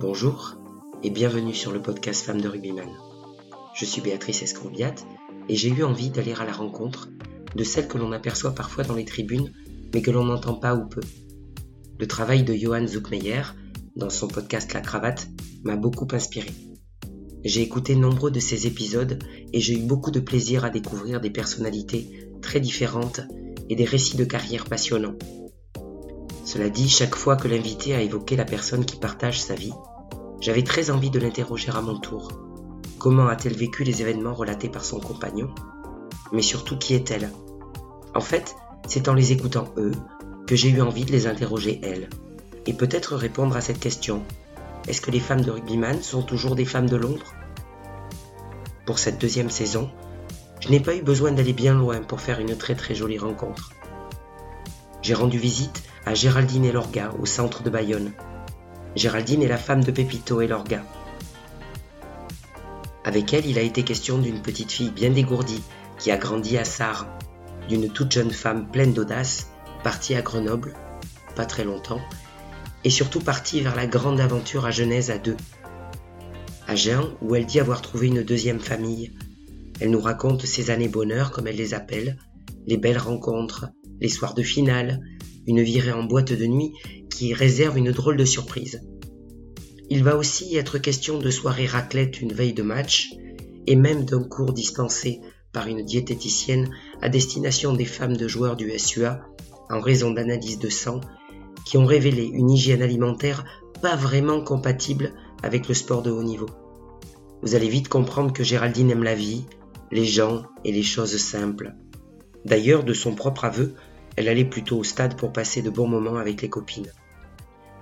Bonjour et bienvenue sur le podcast Femmes de Rugbyman. Je suis Béatrice Escourbiat et j'ai eu envie d'aller à la rencontre de celles que l'on aperçoit parfois dans les tribunes mais que l'on n'entend pas ou peu. Le travail de Johan Zuckmeyer dans son podcast La Cravate m'a beaucoup inspiré. J'ai écouté nombreux de ces épisodes et j'ai eu beaucoup de plaisir à découvrir des personnalités très différentes et des récits de carrière passionnants. Cela dit, chaque fois que l'invité a évoqué la personne qui partage sa vie, j'avais très envie de l'interroger à mon tour. Comment a-t-elle vécu les événements relatés par son compagnon? Mais surtout, qui est-elle? En fait, c'est en les écoutant eux que j'ai eu envie de les interroger elles. Et peut-être répondre à cette question. Est-ce que les femmes de rugbyman sont toujours des femmes de l'ombre? Pour cette deuxième saison, je n'ai pas eu besoin d'aller bien loin pour faire une très très jolie rencontre. J'ai rendu visite à Géraldine et Lorga au centre de Bayonne. Géraldine est la femme de Pépito et Lorga. Avec elle, il a été question d'une petite fille bien dégourdie qui a grandi à Sarre, d'une toute jeune femme pleine d'audace, partie à Grenoble, pas très longtemps, et surtout partie vers la grande aventure à Genèse à deux. À Jeun, où elle dit avoir trouvé une deuxième famille. Elle nous raconte ses années bonheur, comme elle les appelle, les belles rencontres, les soirs de finale, une virée en boîte de nuit qui réserve une drôle de surprise. Il va aussi être question de soirée raclette une veille de match, et même d'un cours dispensé par une diététicienne à destination des femmes de joueurs du SUA en raison d'analyses de sang qui ont révélé une hygiène alimentaire pas vraiment compatible avec le sport de haut niveau. Vous allez vite comprendre que Géraldine aime la vie, les gens et les choses simples. D'ailleurs, de son propre aveu, elle allait plutôt au stade pour passer de bons moments avec les copines.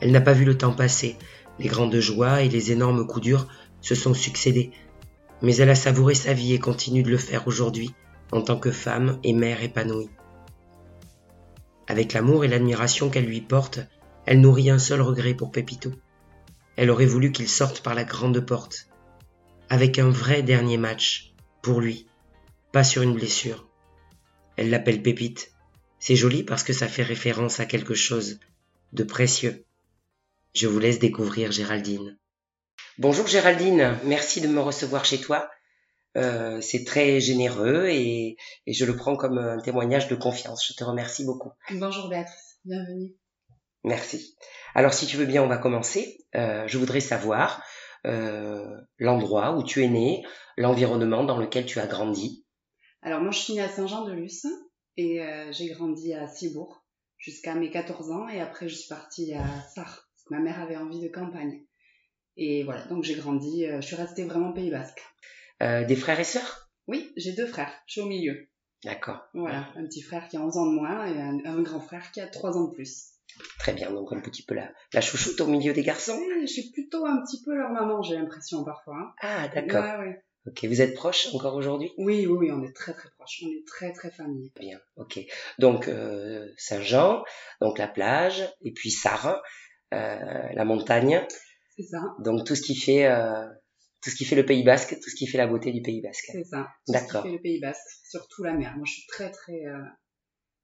Elle n'a pas vu le temps passer, les grandes joies et les énormes coups durs se sont succédés, mais elle a savouré sa vie et continue de le faire aujourd'hui en tant que femme et mère épanouie. Avec l'amour et l'admiration qu'elle lui porte, elle nourrit un seul regret pour Pépito. Elle aurait voulu qu'il sorte par la grande porte, avec un vrai dernier match, pour lui, pas sur une blessure. Elle l'appelle Pépite, c'est joli parce que ça fait référence à quelque chose de précieux. Je vous laisse découvrir Géraldine. Bonjour Géraldine, merci de me recevoir chez toi. Euh, c'est très généreux et, je le prends comme un témoignage de confiance. Je te remercie beaucoup. Bonjour Béatrice, bienvenue. Merci. Alors si tu veux bien, on va commencer. Euh, je voudrais savoir euh, l'endroit où tu es né, l'environnement dans lequel tu as grandi. Alors moi je suis née à Saint-Jean-de-Luz, et euh, j'ai grandi à Cibourg jusqu'à mes 14 ans et après je suis partie à Sarre parce que ma mère avait envie de campagne. Et voilà, donc j'ai grandi, euh, je suis restée vraiment Pays Basque. Euh, des frères et sœurs? Oui, j'ai deux frères, je suis au milieu. D'accord. Voilà, un petit frère qui a 11 ans de moins et un, grand frère qui a 3 ans de plus. Très bien, donc un petit peu la, la chouchoute au milieu des garçons. Oui, je suis plutôt un petit peu leur maman, j'ai l'impression parfois. Hein. Ah, d'accord. Ouais, ouais. Ok, vous êtes proches encore aujourd'hui? Oui, oui, oui, on est très très proches, on est très très famille. Bien, ok. Donc euh, Saint-Jean, donc la plage, et puis Sarre, euh, la montagne. C'est ça. Donc tout ce qui fait euh, tout ce qui fait le Pays Basque, tout ce qui fait la beauté du Pays Basque. C'est ça. D'accord. Tout ce qui fait le Pays Basque, surtout la mer. Moi, je suis très très euh,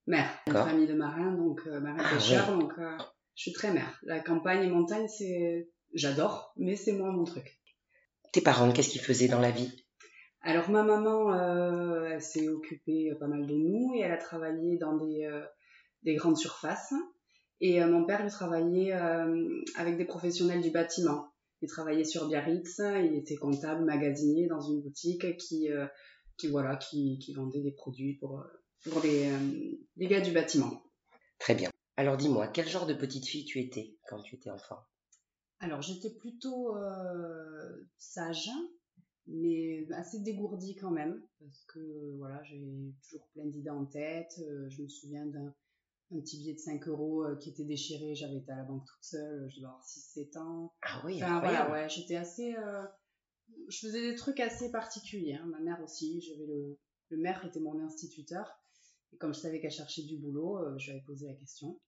mer. Une famille de marins, donc euh, marins ah, pêcheurs, donc euh, je suis très mer. La campagne et montagne, c'est j'adore, mais c'est moins mon truc. Tes parents, qu'est-ce qu'ils faisaient dans la vie? Alors ma maman, euh, elle s'est occupée pas mal de nous et elle a travaillé dans des, euh, des grandes surfaces. Et euh, mon père, il travaillait avec des professionnels du bâtiment. Il travaillait sur Biarritz, il était comptable, magasinier dans une boutique qui, qui voilà, qui, qui, vendait des produits pour, pour les, les gars du bâtiment. Très bien. Alors dis-moi, quel genre de petite fille tu étais quand tu étais enfant? Alors j'étais plutôt euh, sage, mais assez dégourdie quand même, parce que voilà, j'ai toujours plein d'idées en tête. Euh, je me souviens d'un petit billet de 5 euros euh, qui était déchiré, j'avais été à la banque toute seule, je devais avoir 6-7 ans. Ah oui, enfin, voilà, ouais, j'étais assez... je faisais des trucs assez particuliers, hein. ma mère aussi, j'avais le, le maire était mon instituteur, et comme je savais qu'elle cherchait du boulot, je lui avais posé la question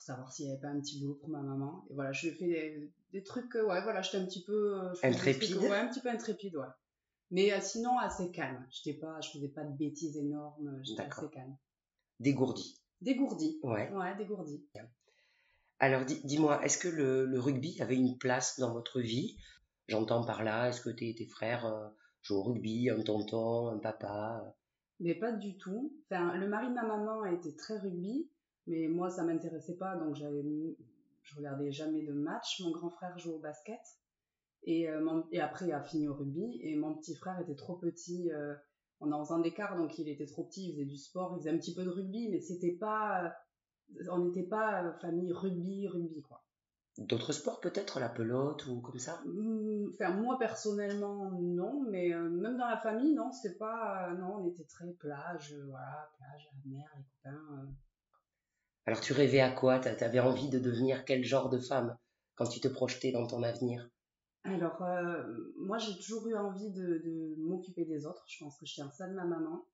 savoir s'il n'y avait pas un petit boulot pour ma maman. Et voilà, je fais des, des trucs, euh, ouais, voilà, j'étais un petit peu... Euh, intrépide Ouais, un petit peu intrépide, ouais. Mais euh, sinon, assez calme. J'étais pas, je faisais pas de bêtises énormes, j'étais assez calme. Dégourdi. Dégourdi. Ouais. Ouais, dégourdi. Alors dis-moi, est-ce que le, rugby avait une place dans votre vie? J'entends par là, est-ce que tes, tes frères euh, jouent au rugby, un tonton, un papa? Mais pas du tout. Enfin, le mari de ma maman était très rugby, mais moi ça m'intéressait pas, donc j'avais, je regardais jamais de match. Mon grand frère joue au basket et, euh, et après il a fini au rugby et mon petit frère était trop petit. Euh, on a 11 ans d'écart, donc il était trop petit, il faisait du sport, il faisait un petit peu de rugby, mais c'était pas, on n'était pas famille rugby, rugby quoi. D'autres sports peut-être, la pelote ou comme ça? Enfin moi personnellement non, mais euh, même dans la famille non, c'était pas, non, on était très plage, voilà, plage, la mer, les copains. Alors tu rêvais à quoi? Tu avais envie de devenir quel genre de femme quand tu te projetais dans ton avenir? Alors, euh, moi, j'ai toujours eu envie de, m'occuper des autres. Je pense que je tiens ça de ma maman.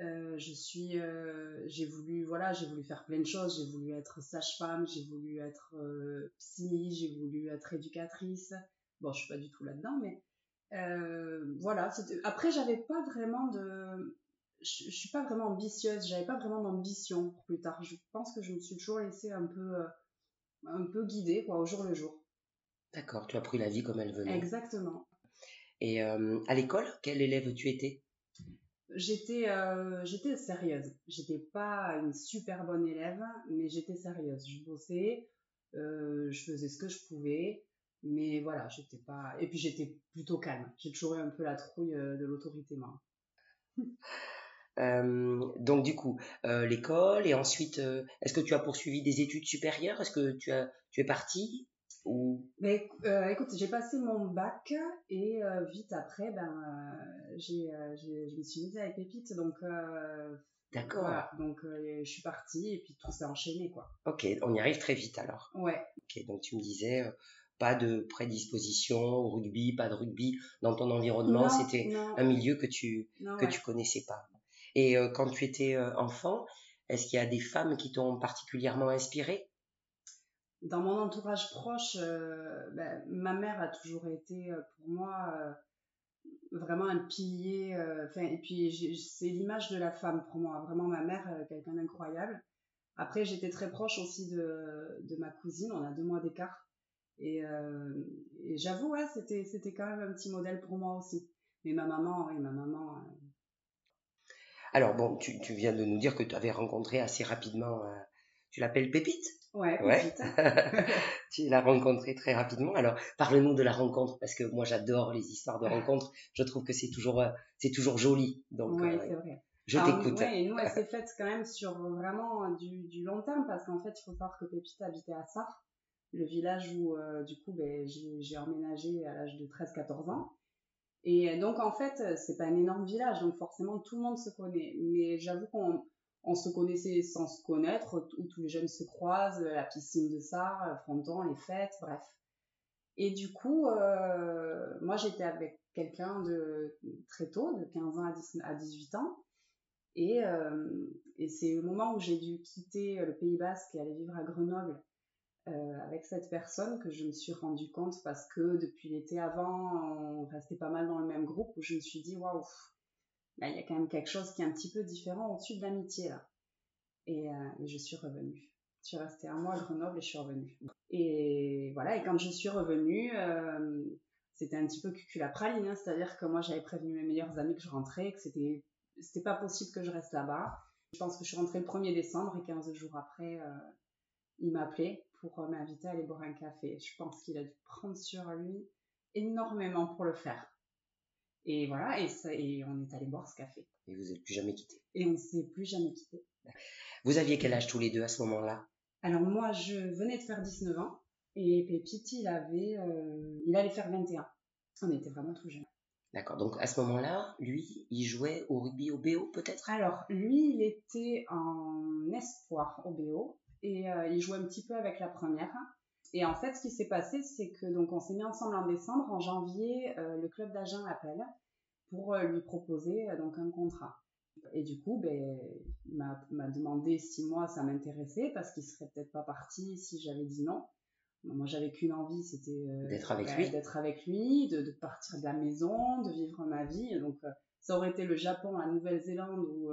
Euh, je suis, euh, j'ai voulu, voilà, j'ai voulu faire plein de choses. J'ai voulu être sage-femme, j'ai voulu être psy, j'ai voulu être éducatrice. Bon, je suis pas du tout là-dedans, mais voilà. Après, j'avais pas vraiment de, je, je, suis pas vraiment ambitieuse. J'avais pas vraiment d'ambition pour plus tard. Je pense que je me suis toujours laissée un peu, un peu guider, quoi, au jour le jour. D'accord, tu as pris la vie comme elle venait. Exactement. Et euh, à l'école, quel élève tu étais? J'étais euh, j'étais sérieuse. J'étais pas une super bonne élève, mais j'étais sérieuse. Je bossais, euh, je faisais ce que je pouvais, mais voilà, j'étais pas. Et puis j'étais plutôt calme. J'ai toujours eu un peu la trouille de l'autorité, moi. donc du coup, l'école et ensuite, est-ce que tu as poursuivi des études supérieures? Est-ce que tu as tu es parti? Mais euh, écoute, j'ai passé mon bac et euh, vite après, ben, euh, j'ai, je me suis mise avec Pépite, donc. D'accord. donc je suis partie et puis tout s'est enchaîné, quoi. Ok, on y arrive très vite alors. Ouais. Ok, donc tu me disais pas de prédisposition au rugby, pas de rugby dans ton environnement, c'était un milieu que tu que tu connaissais pas. Et quand tu étais enfant, est-ce qu'il y a des femmes qui t'ont particulièrement inspiré dans mon entourage proche, euh, ben, ma mère a toujours été euh, pour moi euh, vraiment un pilier. et puis c'est l'image de la femme pour moi. Vraiment ma mère, quelqu'un d'incroyable. Après, j'étais très proche aussi de, ma cousine. On a deux mois d'écart. Et, j'avoue, c'était quand même un petit modèle pour moi aussi. Mais ma maman, oui, ma maman. Alors bon, tu, tu, viens de nous dire que tu avais rencontré assez rapidement. tu l'appelles Pépite? Ouais, ouais. tu l'as rencontré très rapidement. Alors, parle-nous de la rencontre parce que moi j'adore les histoires de rencontres. Je trouve que c'est toujours euh, c'est toujours joli. Donc, ouais, euh, c'est vrai. Je t'écoute. Ouais, et nous, elle s'est faite quand même sur vraiment du, du long terme parce qu'en fait, il faut savoir que Pépite habitait à Sarre, le village où euh, du coup ben, j'ai emménagé à l'âge de 13-14 ans. Et donc en fait, c'est pas un énorme village, donc forcément tout le monde se connaît. Mais j'avoue qu'on on se connaissait sans se connaître, où tous les jeunes se croisent, la piscine de Sarre, fronton, les fêtes, bref. Et du coup, euh, moi j'étais avec quelqu'un de très tôt, de 15 ans à, 18 ans. Et, euh, et c'est le moment où j'ai dû quitter le Pays Basque et aller vivre à Grenoble euh, avec cette personne que je me suis rendu compte parce que depuis l'été avant, on restait pas mal dans le même groupe où je me suis dit waouh, il y a quand même quelque chose qui est un petit peu différent au-dessus de l'amitié là. Et, euh, et, je suis revenue. Je suis restée un mois à Grenoble et je suis revenue. Et voilà, et quand je suis revenue, euh, c'était un petit peu cucul à praline, hein, c'est-à-dire que moi j'avais prévenu mes meilleurs amis que je rentrais, que c'était c'était pas possible que je reste là-bas. Je pense que je suis rentrée le 1er décembre et 15 jours après, il m'appelait pour m'inviter à aller boire un café. Je pense qu'il a dû prendre sur lui énormément pour le faire. Et voilà, et, ça, et on est allé boire ce café. Et vous n'êtes plus jamais quitté Et on ne s'est plus jamais quitté. Vous aviez quel âge tous les deux à ce moment-là? Alors moi, je venais de faire 19 ans et Pépite, il avait, euh, il allait faire 21. On était vraiment tout jeunes. D'accord. Donc à ce moment-là, lui, il jouait au rugby au BO peut-être? Alors lui, il était en espoir au BO et euh, il jouait un petit peu avec la première. Et en fait, ce qui s'est passé, c'est que donc on s'est mis ensemble en décembre. En janvier, euh, le club d'agent l'appelle pour euh, lui proposer donc un contrat. Et du coup, ben, il m'a demandé si moi ça m'intéressait parce qu'il serait peut-être pas parti si j'avais dit non. Moi, j'avais qu'une envie, c'était d'être avec lui, d'être avec lui, de, de, partir de la maison, de vivre ma vie. Donc, ça aurait été le Japon, la Nouvelle-Zélande ou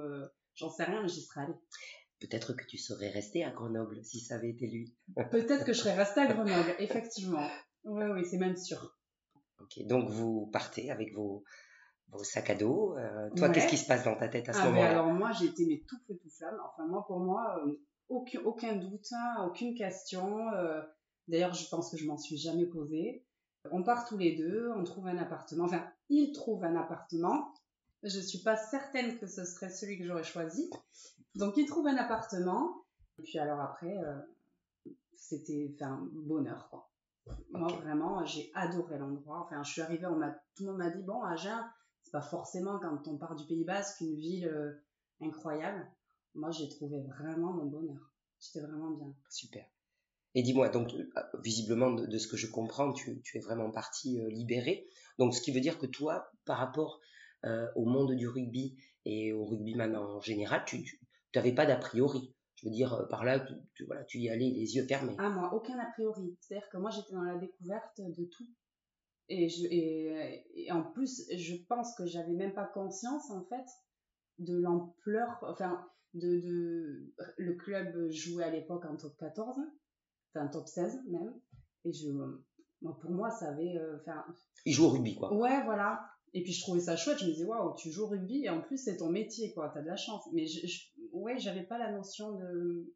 j'en sais rien, j'y serais allée. Peut-être que tu serais resté à Grenoble si ça avait été lui. peut-être que je serais resté à Grenoble, effectivement. Oui, oui, c'est même sûr. Ok, donc vous partez avec vos, vos sacs à dos. Euh, toi, qu'est-ce qui se passe dans ta tête à ce ah, moment-là? Alors moi, j'ai été mais tout feu tout flamme. Enfin moi, pour moi, euh, aucun, aucun doute, hein, aucune question. Euh, d'ailleurs, je pense que je m'en suis jamais posée. On part tous les deux, on trouve un appartement. Enfin, il trouve un appartement. Je suis pas certaine que ce serait celui que j'aurais choisi. Donc, il trouve un appartement. Et puis alors après, c'était un bonheur, quoi. Moi, vraiment, j'ai adoré l'endroit. Enfin, je suis arrivée, on m'a, tout le monde m'a dit, bon, Agen, c'est pas forcément quand on part du Pays Basque une ville euh, incroyable. Moi, j'ai trouvé vraiment mon bonheur. J'étais vraiment bien. Super. Et dis-moi, donc, euh, visiblement, de, ce que je comprends, tu, es vraiment partie euh, libérée. Donc, ce qui veut dire que toi, par rapport au monde du rugby et au rugbyman en général, tu n'avais pas d'a priori. Je veux dire, par là, tu, voilà, tu y allais les yeux fermés. Ah, moi, aucun a priori. C'est-à-dire que moi, j'étais dans la découverte de tout. Et, je, et, en plus, je pense que j'avais même pas conscience, en fait, de l'ampleur, enfin, de, de, le club jouait à l'époque en top 14, enfin, top 16 même. Et je, moi, pour moi, ça avait, euh, enfin. Il joue au rugby, quoi. Ouais, voilà. Et puis, je trouvais ça chouette. Je me disais, waouh, tu joues au rugby et en plus, c'est ton métier, quoi. T'as de la chance. Mais je, je ouais, j'avais pas la notion de,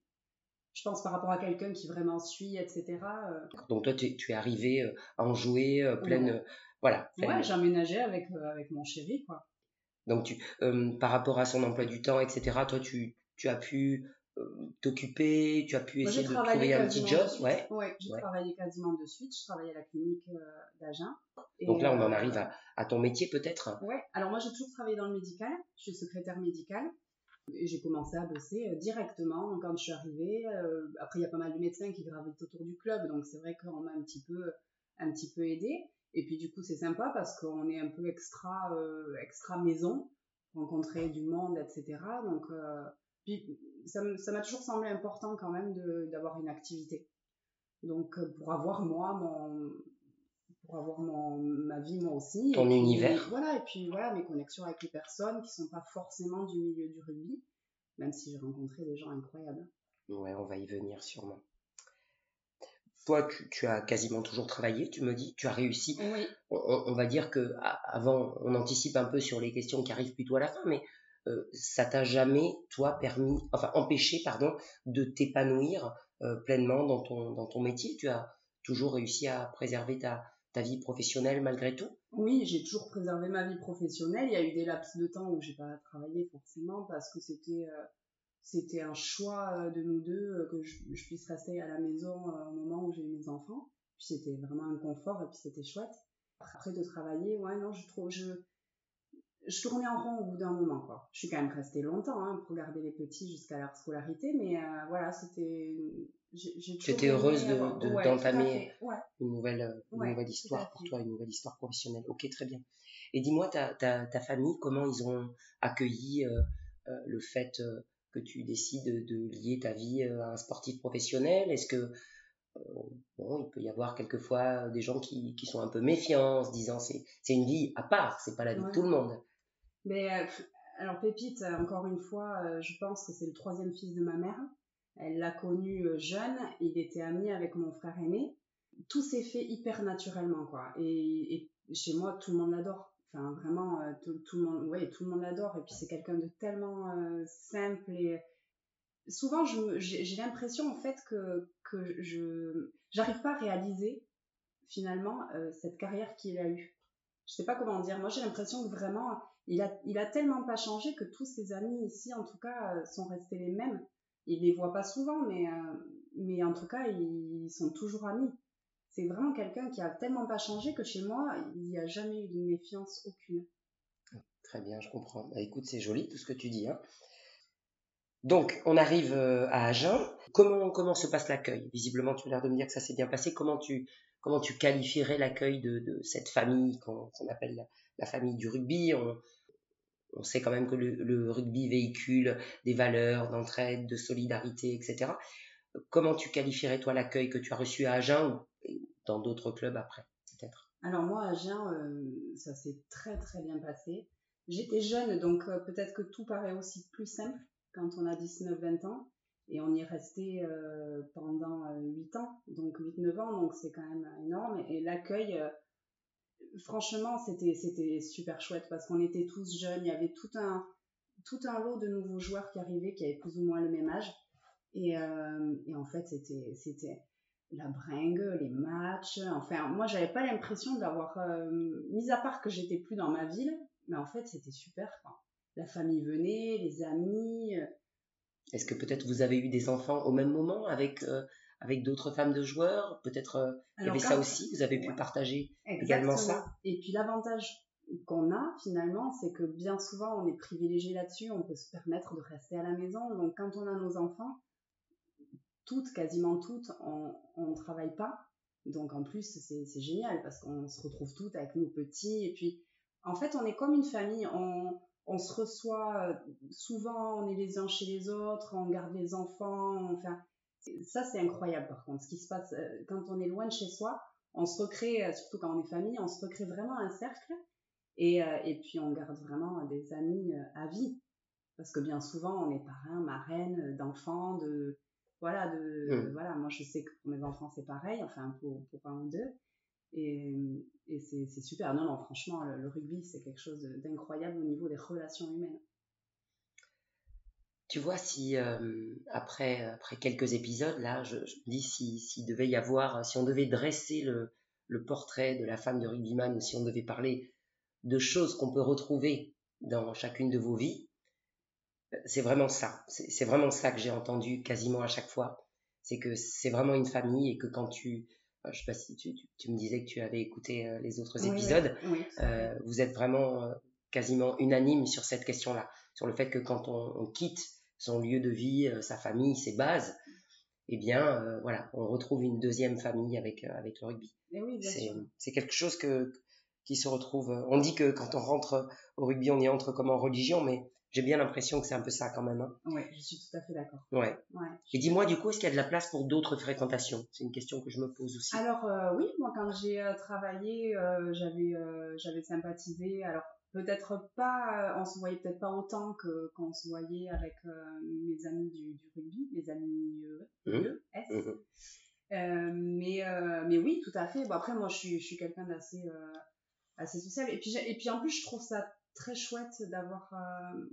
je pense par rapport à quelqu'un qui vraiment suit, etc. Euh. Donc toi, tu, es arrivé euh, à en jouer euh, pleine, voilà. Ouais, j'emménageais avec avec mon chéri, quoi. Donc tu, par rapport à son emploi du temps, etc. Toi, tu, tu as pu t'occuper, tu as pu essayer de trouver un petit job, ouais. Ouais, j'ai travaillé quasiment de suite. Je travaillais à la clinique d'Agen. Donc là, on en arrive à, à ton métier peut-être? Ouais. Alors moi, j'ai toujours travaillé dans le médical. Je suis secrétaire médicale. J'ai commencé à bosser euh, directement quand je suis arrivée. Euh, après, il y a pas mal de médecins qui gravitent autour du club, donc c'est vrai qu'on m'a un petit peu, un petit peu aidé. Et puis du coup, c'est sympa parce qu'on est un peu extra, euh, extra maison, rencontrer du monde, etc. Donc, puis ça m'a toujours semblé important quand même d'avoir une activité. Donc, pour avoir moi mon, pour avoir mon, ma vie moi aussi. Ton univers. voilà, et puis voilà, mes connexions avec les personnes qui sont pas forcément du milieu du rugby, même si j'ai rencontré des gens incroyables. Ouais, on va y venir sûrement. Toi, tu, as quasiment toujours travaillé, tu me dis, tu as réussi. Oui. On, va dire que avant, on anticipe un peu sur les questions qui arrivent plutôt à la fin, mais euh, ça t'a jamais, toi, permis, enfin empêché, pardon, de t'épanouir euh, pleinement dans ton, dans ton métier? Tu as toujours réussi à préserver ta, ta vie professionnelle malgré tout? Oui, j'ai toujours préservé ma vie professionnelle. Il y a eu des laps de temps où j'ai pas travaillé forcément parce que c'était euh, c'était un choix euh, de nous deux euh, que je, puisse rester à la maison au moment où j'ai eu mes enfants. Puis c'était vraiment un confort et puis c'était chouette. Après de travailler, ouais non, je trouve je je tournais en rond au bout d'un moment quoi. Je suis quand même restée longtemps hein, pour garder les petits jusqu'à leur scolarité, mais voilà, c'était J'étais heureuse d'entamer de, une nouvelle, une nouvelle histoire pour toi, une nouvelle histoire professionnelle. Ok, très bien. Et dis-moi, ta, ta, ta, famille, comment ils ont accueilli euh, euh, le fait euh, que tu décides de, lier ta vie à un sportif professionnel? Est-ce que bon, il peut y avoir quelquefois des gens qui, qui sont un peu méfiants, en se disant c'est c'est une vie à part, c'est pas la vie de tout le monde. Mais alors Pépite, encore une fois, je pense que c'est le troisième fils de ma mère. Elle l'a connu euh, jeune, il était ami avec mon frère aîné. Tout s'est fait hyper naturellement, quoi. Et, chez moi, tout le monde l'adore. Enfin, vraiment, euh, tout, le monde, ouais, tout le monde l'adore. Et puis, c'est quelqu'un de tellement euh, simple et souvent, j'ai l'impression, en fait, que, que je j'arrive pas à réaliser, finalement, cette carrière qu'il a eue. Je sais pas comment dire. Moi, j'ai l'impression que vraiment, il a, tellement pas changé que tous ses amis ici, en tout cas, sont restés les mêmes il les voit pas souvent, mais, euh, mais en tout cas, ils sont toujours amis. C'est vraiment quelqu'un qui a tellement pas changé que chez moi, il n'y a jamais eu de méfiance aucune. Très bien, je comprends. Bah, écoute, c'est joli tout ce que tu dis. Hein. Donc, on arrive euh, à Agen. Comment, comment se passe l'accueil? Visiblement, tu as l'air de me dire que ça s'est bien passé. Comment tu, comment tu qualifierais l'accueil de, cette famille qu'on appelle la, famille du rugby on sait quand même que le, rugby véhicule des valeurs d'entraide, de solidarité, etc. Comment tu qualifierais toi l'accueil que tu as reçu à Agen ou dans d'autres clubs après, peut-être? Alors moi, à Agen, euh, ça s'est très très bien passé. J'étais jeune, donc euh, peut-être que tout paraît aussi plus simple. quand on a 19-20 ans. Et on y est resté euh, pendant 8 ans, donc 8-9 ans, donc c'est quand même énorme. Et, l'accueil, franchement, c'était c'était super chouette parce qu'on était tous jeunes, il y avait tout un, tout un lot de nouveaux joueurs qui arrivaient, qui avaient plus ou moins le même âge. Et, et en fait, c'était c'était la bringue, les matchs. Enfin, moi, j'avais pas l'impression d'avoir, mis à part que j'étais plus dans ma ville, mais en fait, c'était super. La famille venait, les amis. Euh. Est-ce que peut-être vous avez eu des enfants au même moment avec, euh, avec d'autres femmes de joueurs Peut-être euh, il y avait ça aussi, vous avez pu partager également ça Et puis l'avantage qu'on a finalement, c'est que bien souvent on est privilégié là-dessus, on peut se permettre de rester à la maison. Donc quand on a nos enfants, toutes, quasiment toutes, on ne travaille pas. Donc en plus, c'est génial parce qu'on se retrouve toutes avec nos petits. Et puis, en fait, on est comme une famille. On, on se reçoit euh, souvent, on est les uns chez les autres, on garde les enfants. Enfin, ça, c'est incroyable par contre. Ce qui se passe euh, quand on est loin de chez soi, on se recrée, euh, surtout quand on est famille, on se recrée vraiment un cercle. Et, et puis, on garde vraiment des amis à vie. Parce que bien souvent, on est parrain, marraine d'enfants, de, voilà, de, mmh. voilà, moi je sais que pour mes enfants c'est pareil, enfin pour, pour un ou deux. Et, et c'est super. Non, non, franchement, le, rugby, c'est quelque chose d'incroyable au niveau des relations humaines. Tu vois, si euh, après, après quelques épisodes, là, je, me dis s'il si devait y avoir, si on devait dresser le, le, portrait de la femme de rugbyman, ou si on devait parler de choses qu'on peut retrouver dans chacune de vos vies, c'est vraiment ça. C'est vraiment ça que j'ai entendu quasiment à chaque fois. C'est que c'est vraiment une famille et que quand tu, euh, je sais pas si tu, tu, me disais que tu avais écouté euh, les autres épisodes, euh, vous êtes vraiment quasiment unanime sur cette question-là, sur le fait que quand on, quitte son lieu de vie, sa famille, ses bases, eh bien, voilà, on retrouve une deuxième famille avec avec le rugby. c'est quelque chose que qui se retrouve. On dit que quand on rentre au rugby, on y entre comme en religion, mais j'ai bien l'impression que c'est un peu ça quand même. Hein. Oui, je suis tout à fait d'accord. Ouais. ouais. Et dis-moi du coup, est-ce qu'il y a de la place pour d'autres fréquentations? C'est une question que je me pose aussi. Alors euh, oui, moi quand j'ai euh, travaillé, euh, j'avais j'avais sympathisé. Alors peut-être pas, on se voyait peut-être pas autant que quand on se voyait avec mes amis du, du, rugby, mes amis. E, S. Mmh. mais mais oui, tout à fait. Bon après moi je suis je suis quelqu'un d'assez assez social et puis et puis en plus je trouve ça très chouette d'avoir euh,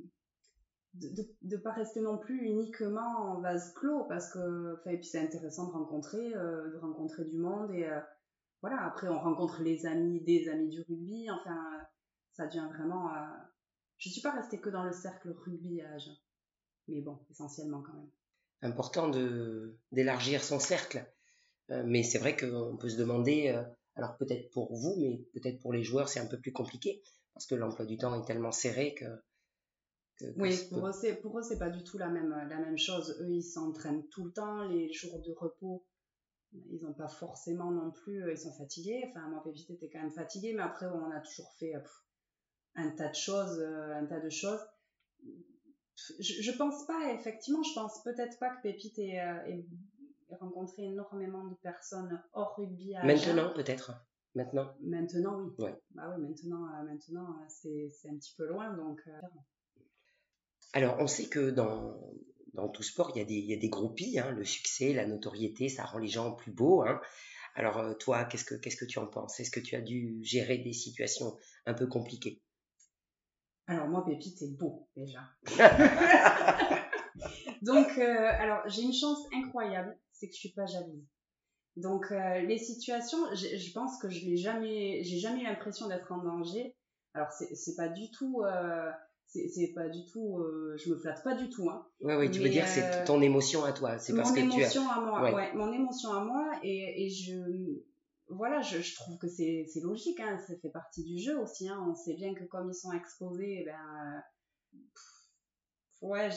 de ne pas rester non plus uniquement en vase clos parce que et puis c'est intéressant de rencontrer euh, de rencontrer du monde et euh, voilà après on rencontre les amis des amis du rugby enfin ça devient vraiment je suis pas restée que dans le cercle rugby à Agen mais bon essentiellement quand même important de d'élargir son cercle mais c'est vrai qu'on peut se demander alors peut-être pour vous mais peut-être pour les joueurs c'est un peu plus compliqué parce que l'emploi du temps est tellement serré que. oui, pour eux, c'est, pour eux, c'est pas du tout la même, la même chose. Eux, ils s'entraînent tout le temps. Les jours de repos, ils n'ont pas forcément non plus. Euh, ils sont fatigués. Enfin, moi, Pépite était quand même fatigué, mais après, on a toujours fait euh, un tas de choses, euh, un tas de choses. Je, je pense pas, effectivement, je pense peut-être pas que Pépite ait, rencontré énormément de personnes hors rugby. Maintenant, peut-être. Maintenant Maintenant, oui. Bah oui, maintenant, euh, maintenant euh, c'est un petit peu loin, donc. Euh, Alors, on sait que dans, dans tout sport, il y a des, il y a des groupies. Hein, le succès, la notoriété, ça rend les gens plus beaux. Hein. Alors, toi, qu'est-ce que qu'est-ce que tu en penses? Est-ce que tu as dû gérer des situations un peu compliquées? Alors, moi, Pépite, c'est beau, déjà. donc, alors, j'ai une chance incroyable, c'est que je suis pas jalouse. Donc euh, les situations, je pense que je n'ai jamais, j'ai jamais l'impression d'être en danger. Alors c'est pas du tout, euh, c'est pas du tout, euh, je me flatte pas du tout. Hein. Ouais, ouais, tu veux dire c'est ton émotion à toi, c'est parce que tu as. à moi, ouais. mon émotion à moi et, et je, voilà, je, je trouve que c'est logique, hein, ça fait partie du jeu aussi. Hein. On sait bien que comme ils sont exposés, eh ben Ouais,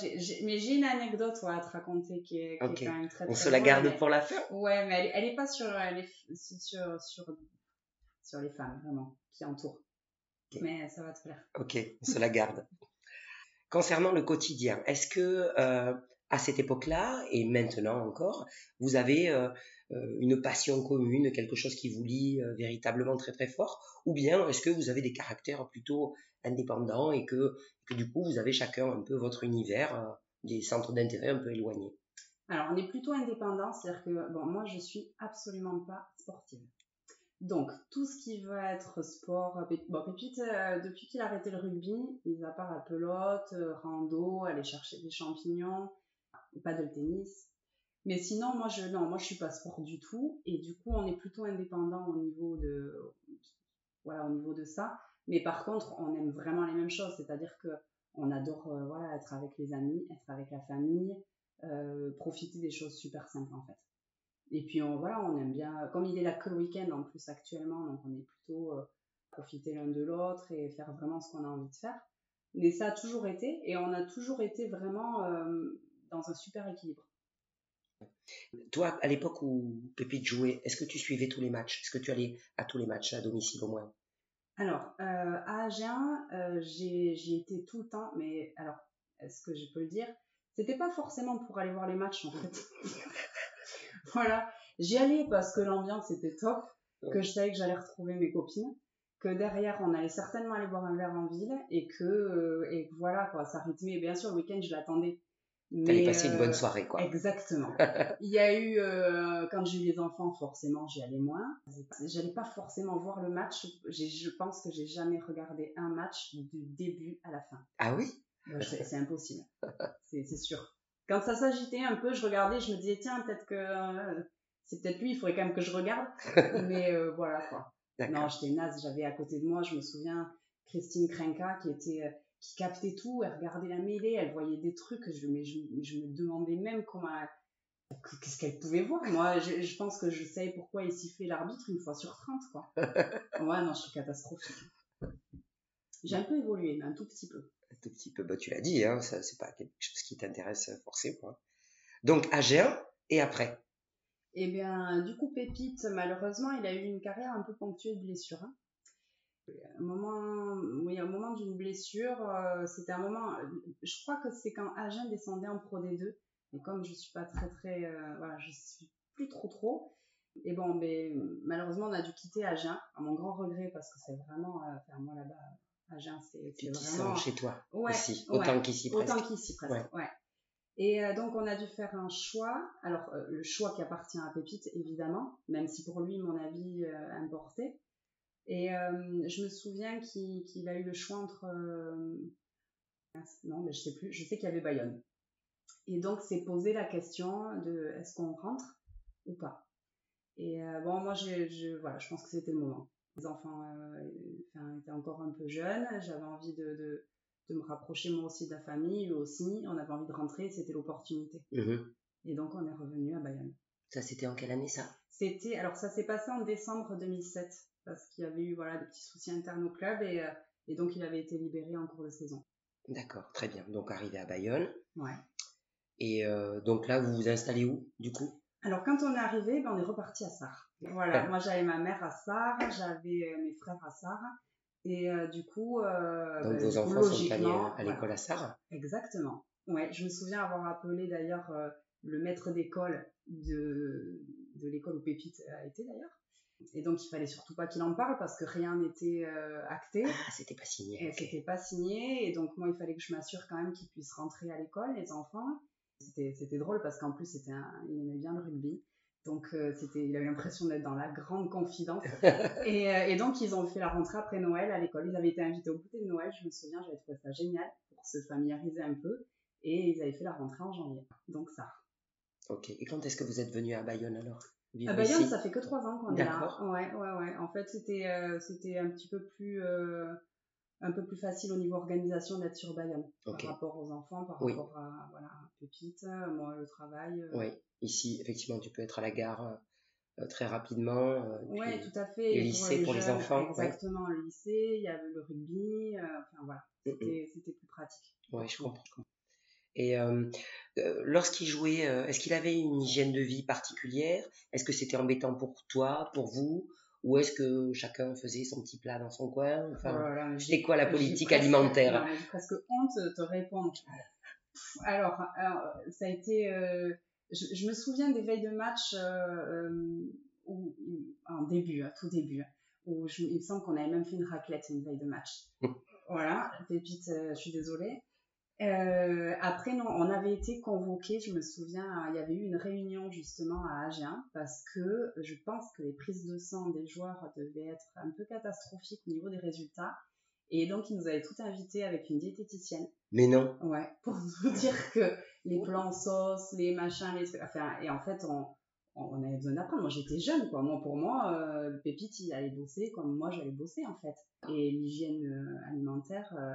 mais j'ai une anecdote à te raconter qui est, qui est quand même très, On se la garde pour la fin? Ouais, mais elle, elle est pas sur, elle sur, sur, sur les femmes, vraiment, qui entourent. Mais ça va te plaire. Ok, on se la garde. Concernant le quotidien, est-ce que euh, à cette époque-là et maintenant encore, vous avez euh, euh, une passion commune, quelque chose qui vous lie véritablement très très fort, ou bien est-ce que vous avez des caractères plutôt indépendants et que, du coup vous avez chacun un peu votre univers, des centres d'intérêt un peu éloignés? Alors, on est plutôt indépendant, c'est-à-dire que, bon, moi, je suis absolument pas sportive. Donc, tout ce qui va être sport, bon, Pépite, euh, depuis qu'il a arrêté le rugby, mis à part la pelote, euh, rando, aller chercher des champignons, pas de tennis. Mais sinon, moi, je, non, moi, je suis pas sport du tout. Et du coup, on est plutôt indépendant au niveau de, voilà, au niveau de ça. Mais par contre, on aime vraiment les mêmes choses. C'est-à-dire que on adore, euh, voilà, être avec les amis, être avec la famille, profiter des choses super simples, en fait. Et puis on, voilà, on aime bien, comme il est là que le week-end en plus actuellement, donc on est plutôt euh, profiter l'un de l'autre et faire vraiment ce qu'on a envie de faire. Mais ça a toujours été, et on a toujours été vraiment euh, dans un super équilibre. Toi, à l'époque où Pépite jouait, est-ce que tu suivais tous les matchs? Est-ce que tu allais à tous les matchs à domicile au moins? Alors, euh, à Agen, j'y étais tout le temps, mais alors, est-ce que je peux le dire? C'était pas forcément pour aller voir les matchs en fait. voilà, j'y allais parce que l'ambiance était top, que je savais que j'allais retrouver mes copines, que derrière on allait certainement aller boire un verre en ville et que euh, et voilà quoi, ça rythmait. Bien sûr, le week-end je l'attendais. T'allais passer une bonne euh, soirée quoi. Exactement. Il y a eu euh, quand j'ai eu les enfants, forcément j'y allais moins. J'allais pas forcément voir le match. Je pense que j'ai jamais regardé un match du début à la fin. Ah oui? C'est impossible. C'est sûr quand ça s'agitait un peu, je regardais, je me disais, tiens, peut-être que euh, c'est peut-être lui, il faudrait quand même que je regarde. Mais euh, voilà quoi. Non, j'étais naze, j'avais à côté de moi, je me souviens, Christine Krenka qui était. Qui captait tout, elle regardait la mêlée, elle voyait des trucs, je, mais je, me demandais même comment qu'est-ce qu'elle pouvait voir. Moi, je, pense que je savais pourquoi il sifflait l'arbitre une fois sur 30, quoi. ouais, non, je suis catastrophique. J'ai un peu évolué, mais un tout petit peu tout petit peu. Bah, tu l'as dit, hein, ça, c'est pas quelque chose qui t'intéresse forcément. Donc, AG1 et après? Eh bien, du coup, Pépite, malheureusement, il a eu une carrière un peu ponctuée de blessures. Hein. Un moment, oui, un moment d'une blessure, euh, c'était un moment, je crois que c'est quand Agen descendait en Pro D2. Et comme je suis pas très très, euh, voilà, je suis plus trop trop. Et bon, mais malheureusement, on a dû quitter Agen, à mon grand regret, parce que c'est vraiment, enfin, moi là-bas, c'est vraiment... chez toi aussi, autant qu'ici presque. Autant qu'ici presque, ouais. Et euh, donc on a dû faire un choix. Alors euh, le choix qui appartient à Pépite évidemment, même si pour lui mon avis euh, importait. Et je me souviens qu'il a eu le choix entre non mais je sais plus, je sais qu'il y avait Bayonne. Et donc c'est posé la question de est-ce qu'on rentre ou pas? Et bon moi je, voilà je pense que c'était le moment les enfants euh, étaient encore un peu jeunes, j'avais envie de, de, de, me rapprocher moi aussi de la famille, eux aussi, on avait envie de rentrer, c'était l'opportunité. Mhm. Et donc on est revenu à Bayonne. Ça c'était en quelle année ça? C'était, alors ça s'est passé en décembre 2007, parce qu'il y avait eu voilà, des petits soucis internes au club et, euh, et donc il avait été libéré en cours de saison. D'accord, très bien. Donc arrivé à Bayonne. Ouais. Et euh, donc là, vous vous installez où, du coup? Alors quand on est arrivé, ben, on est reparti à Sarre. Voilà, moi j'avais ma mère à Sarre, j'avais euh, mes frères à Sarre. Et euh, du coup. Euh, Donc ben, vos enfants sont allés à l'école à Sarre? Exactement. Ouais, je me souviens avoir appelé d'ailleurs le maître d'école de, de l'école où Pépite a été d'ailleurs. Et donc il fallait surtout pas qu'il en parle parce que rien n'était acté. Ah, c'était pas signé. Et c'était pas signé. Et donc moi il fallait que je m'assure quand même qu'ils puissent rentrer à l'école, les enfants. C'était drôle parce qu'en plus c'était il aimait bien le rugby. Donc euh, c'était, il avait l'impression d'être dans la grande confidence. et, euh, et, donc ils ont fait la rentrée après Noël à l'école. Ils avaient été invités au goûter de Noël. Je me souviens, j'avais trouvé ça génial pour se familiariser un peu. Et ils avaient fait la rentrée en janvier. Donc ça. Ok. Et quand est-ce que vous êtes venu à Bayonne alors? À Bayonne, ça fait que trois ans qu'on est là. Ouais, ouais, ouais. En fait, c'était, euh, c'était un petit peu plus un peu plus facile au niveau organisation d'être sur Bayonne par rapport aux enfants, par rapport à voilà, Pépite, moi le travail. Oui, ici effectivement tu peux être à la gare euh, très rapidement. Euh, oui, tout à fait. Le lycée pour les, enfants. Exactement, le lycée, il y avait le rugby, euh, enfin voilà, c'était plus pratique. Oui, je comprends. Et lorsqu'il jouait, est-ce qu'il avait une hygiène de vie particulière? Est-ce que c'était embêtant pour toi, pour vous? Ou est-ce que chacun faisait son petit plat dans son coin? Enfin, c'est quoi la politique alimentaire? J'ai presque honte de te répondre. Alors, ça a été. Euh, je, me souviens des veilles de match euh, où, en début, tout début, où il me semble qu'on avait même fait une raclette une veille de match. voilà, pépite, euh, je suis désolée. Euh, après, non, on avait été convoqués, je me souviens, il y avait eu une réunion justement à Agen parce que je pense que les prises de sang des joueurs devaient être un peu catastrophiques au niveau des résultats. Et donc, ils nous avaient tout invités avec une diététicienne. Mais non. Ouais, pour nous dire que les plans sauce, les machins, les... Enfin, et en fait, on, on avait besoin d'apprendre. Moi, j'étais jeune, quoi. Moi, pour moi, euh, Pépite, il allait bosser comme moi, j'allais bosser, en fait. Et l'hygiène euh, alimentaire, euh,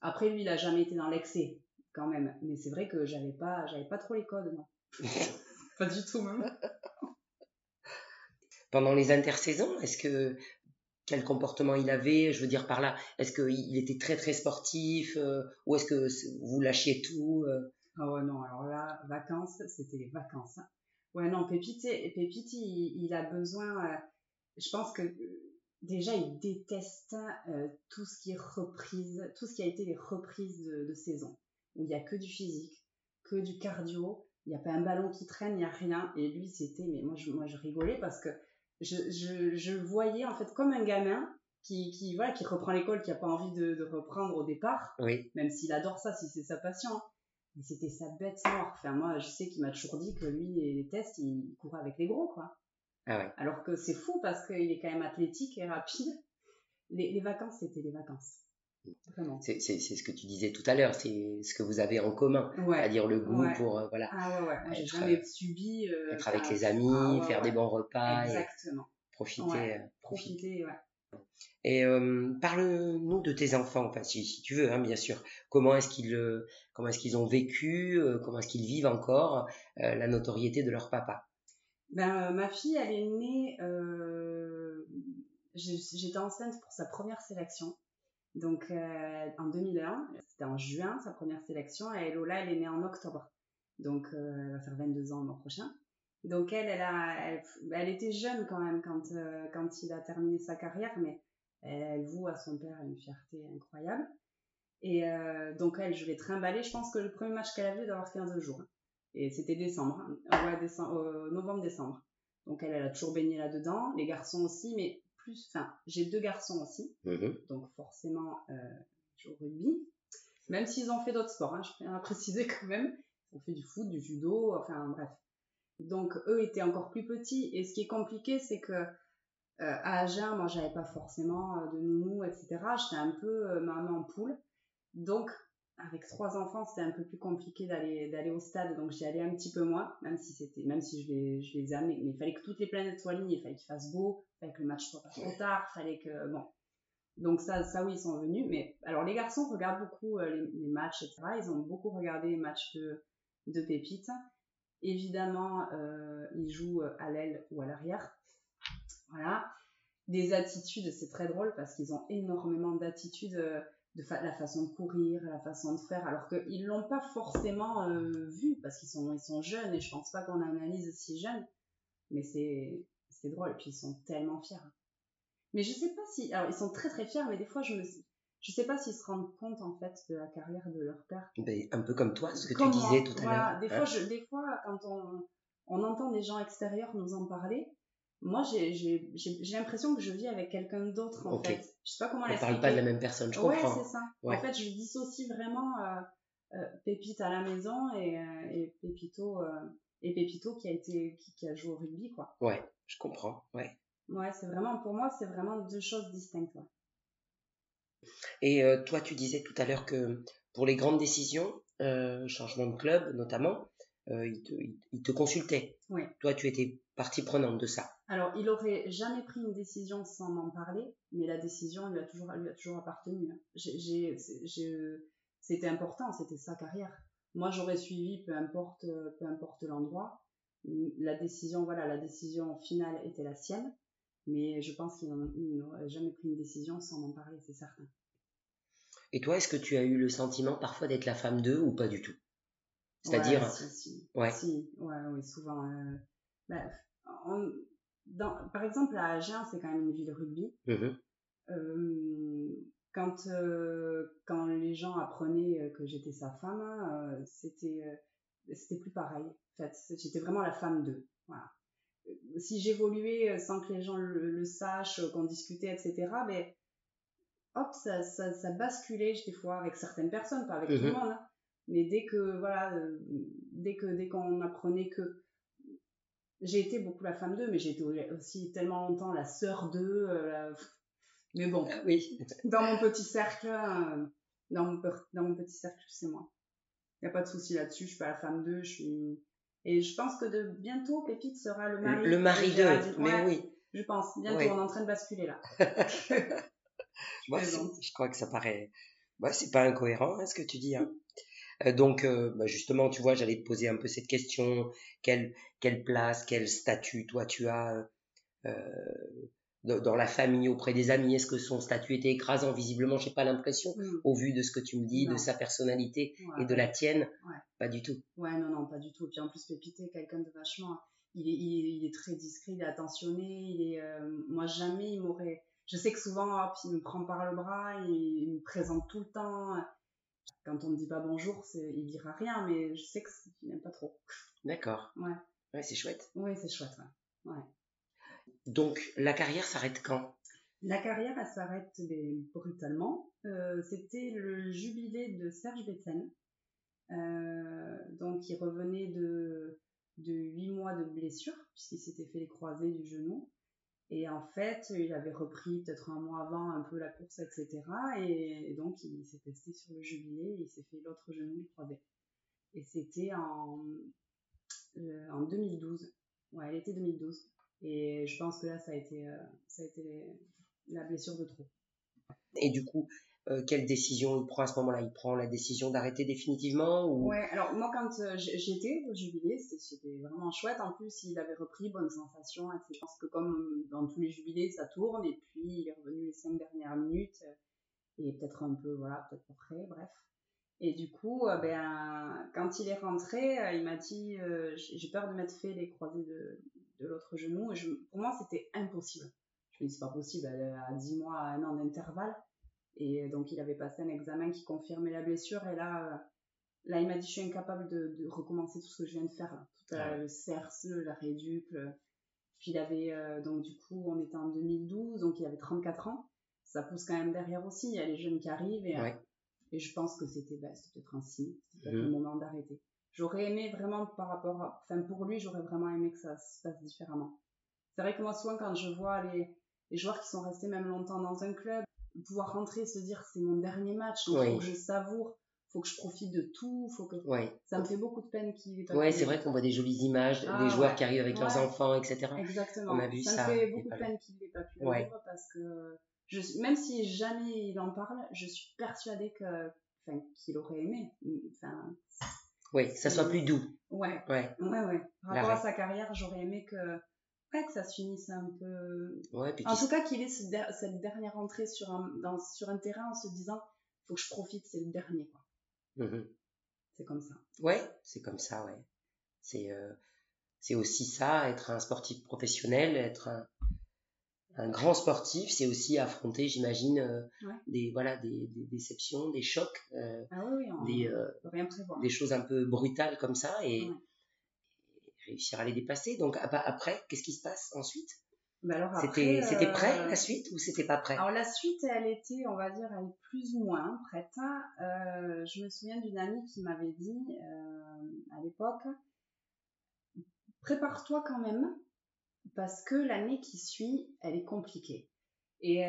après, lui, il a jamais été dans l'excès, quand même. Mais c'est vrai que j'avais pas, j'avais pas trop les codes, non. pas du tout, même. Pendant les intersaisons, est-ce que quel comportement il avait? Je veux dire par là, est-ce qu'il était très très sportif ou est-ce que vous lâchiez tout Ah ouais, non. Alors là, vacances, c'était les vacances. Hein. Ouais, non, Pépite, Pépite il, il, a besoin. Euh, je pense que déjà, il déteste euh, tout ce qui est reprise, tout ce qui a été les reprises de, de saison, où il n'y a que du physique, que du cardio, il n'y a pas un ballon qui traîne, il n'y a rien. Et lui, c'était, mais moi je, moi, je rigolais parce que je, je, je voyais en fait comme un gamin qui, qui, voilà, qui reprend l'école, qui n'a pas envie de, de, reprendre au départ, oui. même s'il adore ça, si c'est sa passion. Mais c'était sa bête noire. Enfin, moi, je sais qu'il m'a toujours dit que lui, les tests, il courait avec les gros, quoi. Ah ouais. Alors que c'est fou parce qu'il est quand même athlétique et rapide. Les, les vacances, c'était les vacances. Vraiment. C'est, c'est, c'est ce que tu disais tout à l'heure, c'est ce que vous avez en commun, ouais. c'est-à-dire le goût Ouais. pour euh, voilà Ah ouais, ouais. Moi, j'ai Être, jamais subi. euh, être avec ah, les amis, ah ouais, faire des bons repas, Exactement. profiter. Euh, profiter. Profiter, ouais. Et euh, parle-nous de tes enfants, enfin si, si tu veux, hein, bien sûr. Comment est-ce qu'ils euh, comment est-ce qu'ils ont vécu, euh, comment est-ce qu'ils vivent encore euh, la notoriété de leur papa? Ben, euh, ma fille, elle est née. Euh, J'étais enceinte pour sa première sélection. Donc euh, en 2001, c'était en juin sa première sélection. Et Lola, elle est née en octobre. Donc elle va faire 22 ans le mois prochain. Donc elle, elle, était jeune quand même quand, quand il a terminé sa carrière, mais elle, elle voue à son père une fierté incroyable. Et donc elle, je l'ai trimballée. Je pense que le premier match qu'elle a vu d'avoir 15 jours. Et c'était décembre, hein. ouais, décembre, euh, novembre-décembre. Donc elle, elle a toujours baigné là-dedans. Les garçons aussi, mais plus, enfin, j'ai deux garçons aussi. Mhm. Donc forcément, euh, au rugby. Même s'ils ont fait d'autres sports, hein, je tiens à préciser quand même. Ils ont fait du foot, du judo, enfin bref. Donc eux étaient encore plus petits. Et ce qui est compliqué, c'est que euh, à Agen, moi j'avais pas forcément euh, de nounou, etc. J'étais un peu euh, maman poule. Donc avec trois enfants, c'était un peu plus compliqué d'aller d'aller au stade, donc j'y allais un petit peu moins, même si c'était, même si je les, je les ai amenés. Mais il fallait que toutes les planètes soient alignées, il fallait qu'il fasse beau, il fallait que le match soit pas trop tard, il fallait que bon. Donc ça, ça oui, ils sont venus. Mais alors les garçons regardent beaucoup euh, les, matchs, etc. Ils ont beaucoup regardé les matchs de de pépites. Évidemment, euh, ils jouent à l'aile ou à l'arrière. Voilà. Des attitudes, c'est très drôle parce qu'ils ont énormément d'attitudes. euh, de fa la façon de courir, la façon de faire, alors qu'ils l'ont pas forcément euh, vu parce qu'ils sont ils sont jeunes et je pense pas qu'on analyse si jeune, mais c'est c'est drôle et puis ils sont tellement fiers. Mais je sais pas si alors ils sont très très fiers, mais des fois je me je sais pas s'ils se rendent compte en fait de la carrière de leur père. Ben, un peu comme toi, ce que Comme tu moi, disais tout à voilà, l'heure. Des hein. fois je des fois quand on on entend des gens extérieurs nous en parler. Moi, j'ai l'impression que je vis avec quelqu'un d'autre, en fait. Je sais pas comment On parle pas de la même personne, je Ouais, comprends. c'est ça. Ouais. En fait, je dissocie vraiment euh, euh, Pépite à la maison et, euh, et Pépito euh, et Pépito qui a été qui, qui a joué au rugby quoi. Ouais, je comprends. Ouais. Ouais, c'est vraiment pour moi c'est vraiment deux choses distinctes. Et euh, toi, tu disais tout à l'heure que pour les grandes décisions, euh, changement de club notamment, euh, il, te, il, il te consultait. Oui. Toi, tu étais partie prenante de ça. Alors, il aurait jamais pris une décision sans m'en parler, mais la décision lui a toujours lui a toujours appartenu. hein. J'ai- C'était important, c'était sa carrière. Moi, j'aurais suivi peu importe euh, peu importe l'endroit. La décision voilà, la décision finale était la sienne, mais je pense qu'il n'aurait jamais pris une décision sans m'en parler, c'est certain. Et toi, est-ce que tu as eu le sentiment parfois d'être la femme d'eux ou pas du tout? C'est-à-dire, Ouais, si, si. Ouais. Si, ouais, oui, souvent. euh, bah, on- dans, par exemple, à Agen, c'est quand même une ville rugby. Mhm. Euh, quand, euh, quand les gens apprenaient que j'étais sa femme, euh, c'était c'était plus pareil. En fait, j'étais vraiment la femme d'eux. Voilà. Si j'évoluais sans que les gens le, le sachent, qu'on discutait, etc., mais hop, ça, ça, ça basculait des fois avec certaines personnes, pas avec tout le monde, hein. Mais dès que voilà, euh, dès que dès qu'on apprenait que j'ai été beaucoup la femme d'eux, mais j'ai été aussi tellement longtemps la sœur d'eux. euh, la- Mais bon, Ah oui. dans mon petit cercle, euh, dans mon, dans mon petit cercle, c'est moi. Il n'y a pas de souci là-dessus, je suis pas la femme d'eux, je suis. Et je pense que de bientôt, Pépite sera le mari. Le mari de d'eux, Géraldine. mais Ouais, oui. Je pense, bientôt, Ouais. on est en train de basculer là. Moi, plaisante. c'est- je crois que ça paraît. Ouais, c'est pas incohérent, hein, ce que tu dis. Hein. Euh, donc, euh, bah, justement, tu vois, j'allais te poser un peu cette question. Quelle, quelle place, quel statut, toi, tu as euh, dans, la famille, auprès des amis? Est-ce que son statut était écrasant? Visiblement, j'ai pas l'impression, Mm. au vu de ce que tu me dis, Non. de sa personnalité Ouais. et de la tienne. Ouais. Pas du tout. Ouais, non, non, pas du tout. Et puis en plus, Pépite est quelqu'un de vachement. Il est, il, est, il est très discret, il est attentionné. Il est, euh, moi, jamais il m'aurait. Je sais que souvent, hop, il me prend par le bras, il, il me présente tout le temps. Quand on ne dit pas bonjour, il dira rien, mais je sais que il n'aime pas trop. D'accord. Ouais. Ouais, c'est chouette. Oui, c'est chouette. Ouais. Ouais. Donc, la carrière s'arrête quand? La carrière, elle s'arrête brutalement. Euh, c'était le jubilé de Serge Betsen. Euh, donc, il revenait de, de 8 mois de blessure, puisqu'il s'était fait les croisés du genou. Et en fait, il avait repris peut-être un mois avant un peu la course, etc. Et, donc, il s'est testé sur le jubilé et il s'est fait l'autre genou croisé. Et c'était en, euh, en 2012. Ouais, l'été 2012. Et je pense que là, ça a été, euh, ça a été la blessure de trop. Et du coup, euh, quelle décision il prend à ce moment-là? Il prend la décision d'arrêter définitivement ou... Ouais, alors moi quand euh, j'étais au jubilé, c'était vraiment chouette. En plus, il avait repris bonne sensation. Je pense que comme dans tous les jubilés, ça tourne. Et puis il est revenu les cinq dernières minutes euh, et peut-être un peu, voilà, peut-être après, bref. Et du coup, ben quand il est rentré, il m'a dit j'ai peur de m'être fait les croisés de, l'autre genou. Et pour moi, c'était impossible. Je me dis c'est pas possible à, à 10 mois, à un an d'intervalle. Et donc il avait passé un examen qui confirmait la blessure et là. euh, Là, il m'a dit, je suis incapable de, de recommencer tout ce que je viens de faire. Là. Tout Ah le CERS, la réduc. le- Puis il avait, euh, donc du coup, on était en 2012, donc il avait 34 ans. Ça pousse quand même derrière aussi. Il y a les jeunes qui arrivent et, euh, Ouais. et je pense que c'était bah, c'était peut-être un signe. C'était peut-être le moment d'arrêter. J'aurais aimé vraiment par rapport à, enfin pour lui, j'aurais vraiment aimé que ça se passe différemment. C'est vrai que moi, souvent, quand je vois les, les joueurs qui sont restés même longtemps dans un club, pouvoir rentrer et se dire c'est mon dernier match, donc Oui. faut que je savoure, faut que je profite de tout, faut que ça me fait beaucoup de peine qu'il ait pas Ouais, c'est vrai qu'on voit des jolies images, Ah, des joueurs ouais. qui arrivent avec leurs enfants, etc. Exactement. On a vu ça, me fait beaucoup de peine qu'il n'ait pas pu Ouais. vivre parce que je, même si jamais il en parle, je suis persuadée que, enfin, qu'il aurait aimé. Enfin, Oui, ça soit plus doux. ouais, Ouais. ouais, ouais. Par rapport à sa carrière, j'aurais aimé que, que ça se finisse un peu. Ouais, puis En tout cas, qu'il ait ce der- cette dernière entrée sur un, dans, sur un terrain en se disant, faut que je profite, c'est le dernier, quoi. Mhm. C'est comme ça. Ouais, c'est comme ça, ouais. C'est euh, c'est aussi ça, être un sportif professionnel, être un, un grand sportif, c'est aussi affronter, j'imagine, euh, Ouais. des voilà des, des déceptions, des chocs, euh, Ah oui, oui, on des, euh, peut rien prévoir. des choses un peu brutales comme ça et, Ouais. Réussir à les dépasser. Donc ah bah, après, qu'est-ce qui se passe ensuite? Bah C'était c'était euh, prêt la suite ou c'était pas prêt? Alors la suite, elle était, on va dire, elle est plus ou moins prête. Euh, je me souviens d'une amie qui m'avait dit euh, à l'époque, prépare-toi quand même, parce que l'année qui suit, elle est compliquée. Et,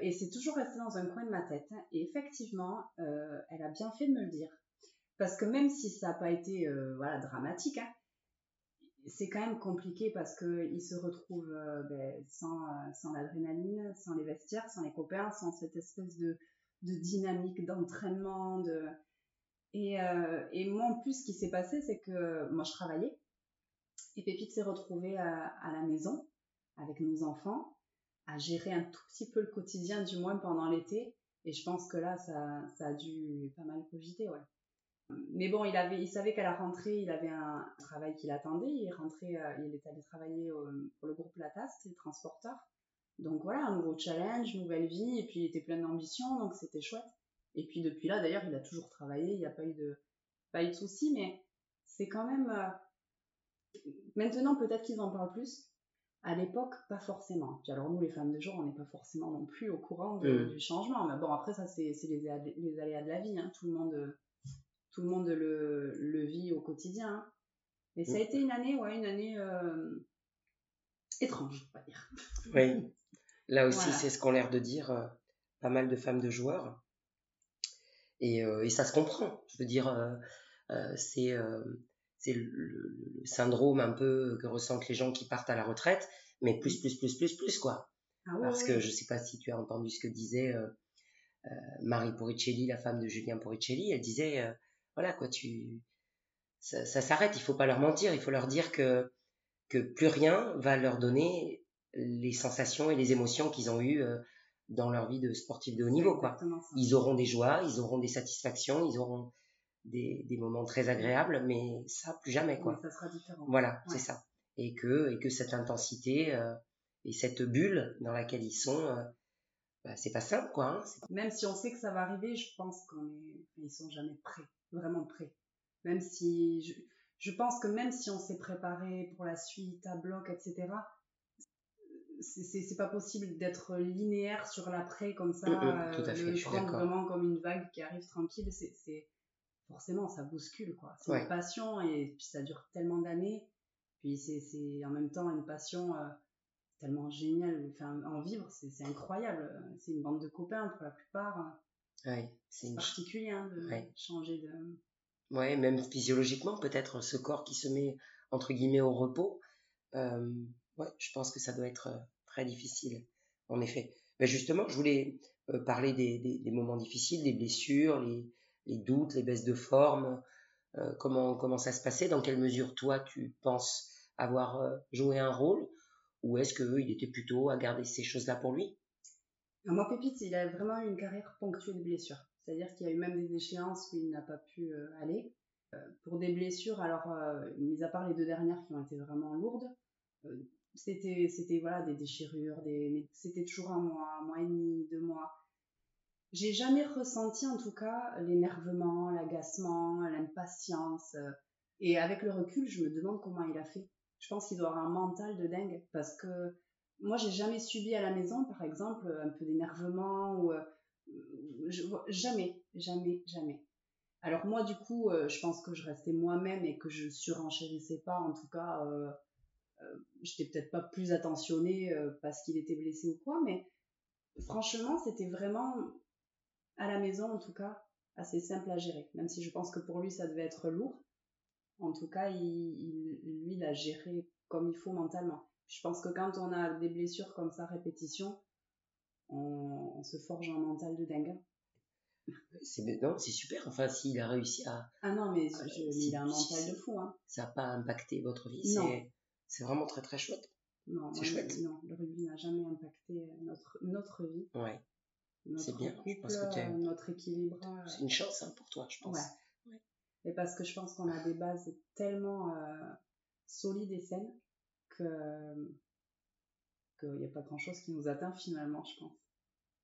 et c'est toujours resté dans un coin de ma tête. Et effectivement, elle a bien fait de me le dire. Parce que même si ça n'a pas été voilà, dramatique, hein, c'est quand même compliqué parce qu'il se retrouve euh, ben, sans, euh, sans l'adrénaline, sans les vestiaires, sans les copains, sans cette espèce de, dynamique d'entraînement. Euh, et moi, en plus, ce qui s'est passé, c'est que moi, je travaillais. Et Pépite s'est retrouvée à, à la maison avec nos enfants, à gérer un tout petit peu le quotidien, du moins pendant l'été. Et je pense que là, ça, ça a dû pas mal cogiter, ouais. Mais bon, il, avait, il savait qu'à la rentrée, il avait un travail qui l'attendait. Il est rentré, euh, il est allé travailler euh, pour le groupe Latas, c'est le transporteur. Donc voilà, un nouveau challenge, nouvelle vie, et puis il était plein d'ambition, donc c'était chouette. Et puis depuis là, d'ailleurs, il a toujours travaillé, il n'y a pas eu de, pas eu de soucis, mais c'est quand même. euh, Maintenant, peut-être qu'ils en parlent plus. À l'époque, pas forcément. Puis alors nous, les femmes de jour, on n'est pas forcément non plus au courant Mm. du changement. Mais bon, après ça, c'est c'est les, aléas de- les aléas de la vie. hein. Tout le monde, tout le monde le, le vit au quotidien. hein. Mais ça a Mm. été une année, ouais, une année euh, étrange, on va dire. Oui. Là aussi, Voilà. c'est ce qu'ont l'air de dire euh, pas mal de femmes de joueurs. Et, euh, et ça se comprend. Je veux dire, c'est c'est le, syndrome un peu que ressentent les gens qui partent à la retraite, mais plus, plus, plus, plus, plus, quoi. Ah ouais, Parce que je sais pas si tu as entendu ce que disait euh, euh, Marie Poricelli, la femme de Julien Poricelli. Elle disait, euh, voilà, quoi, tu ça, ça s'arrête. Il faut pas leur mentir. Il faut leur dire que que plus rien va leur donner les sensations et les émotions qu'ils ont eues euh, dans leur vie de sportif de haut niveau, quoi. Ils auront des joies, ils auront des satisfactions, ils auront des, des moments très agréables, mais ça, plus jamais, quoi. Mais ça sera différent. Voilà, Ouais. c'est ça. Et que, et que cette intensité euh, et cette bulle dans laquelle ils sont, euh, bah, c'est pas simple, quoi. Hein. Même si on sait que ça va arriver, je pense qu'on est, ils sont jamais prêts, vraiment prêts. Même si, je, je pense que même si on s'est préparé pour la suite à bloc, etc., c'est- pas possible d'être linéaire sur l'après comme ça, Mm, mm, euh, fait, le je prendre vraiment comme une vague qui arrive tranquille. C'est forcément ça bouscule quoi. C'est Ouais. une passion et puis ça dure tellement d'années. Puis c'est en même temps une passion euh, tellement géniale. Enfin, en vivre, c'est c'est incroyable. C'est une bande de copains pour la plupart. Ouais, c'est particulier hein, de Ouais. changer de. ouais, même physiologiquement, peut-être ce corps qui se met entre guillemets au repos. Euh, ouais, je pense que ça doit être euh, très difficile, en effet. Mais justement, je voulais euh, parler des, des, des moments difficiles, des blessures, les, les doutes, les baisses de forme. Euh, comment comment ça se passait Dans quelle mesure toi tu penses avoir joué un rôle Ou est-ce que il était plutôt à garder ces choses-là pour lui? Moi, Pépite, il a vraiment eu une carrière ponctuée de blessures. C'est-à-dire qu'il y a eu même des échéances où il n'a pas pu euh, aller. Euh, pour des blessures, alors, euh, mis à part les deux dernières qui ont été vraiment lourdes, c'était, c'était voilà, des déchirures, des, mais c'était toujours un mois, un mois et demi, deux mois. J'ai jamais ressenti, en tout cas, l'énervement, l'agacement, l'impatience. et avec le recul, je me demande comment il a fait. Je pense qu'il doit avoir un mental de dingue parce que moi, j'ai jamais subi à la maison, par exemple, un peu d'énervement ou euh, jamais, jamais, jamais. Alors moi, du coup, euh, je pense que je restais moi-même et que je surenchérissais pas. En tout cas, euh, euh, j'étais peut-être pas plus attentionnée euh, parce qu'il était blessé ou quoi, mais franchement, c'était vraiment à la maison, en tout cas, assez simple à gérer. Même si je pense que pour lui, ça devait être lourd. En tout cas, il, il- lui, il a géré comme il faut mentalement. Je pense que quand on a des blessures comme ça, répétition, on, on se forge un mental de dingue. C'est non, c'est super. Enfin, s'il a réussi à, Ah non, mais Ah, je- il a un mental de fou. Hein. ça n'a pas impacté votre vie. Non. C'est c'est vraiment très très chouette. Non, C'est chouette. non, le rugby n'a jamais impacté notre, notre vie, Ouais, notre C'est bien, je pense que t'es- notre équilibre. c'est une chance hein, pour toi, je pense. Ouais. Ouais. Et parce que je pense qu'on a des bases tellement euh, solides et saines que qu'il n'y a pas grand chose qui nous atteint finalement, je pense.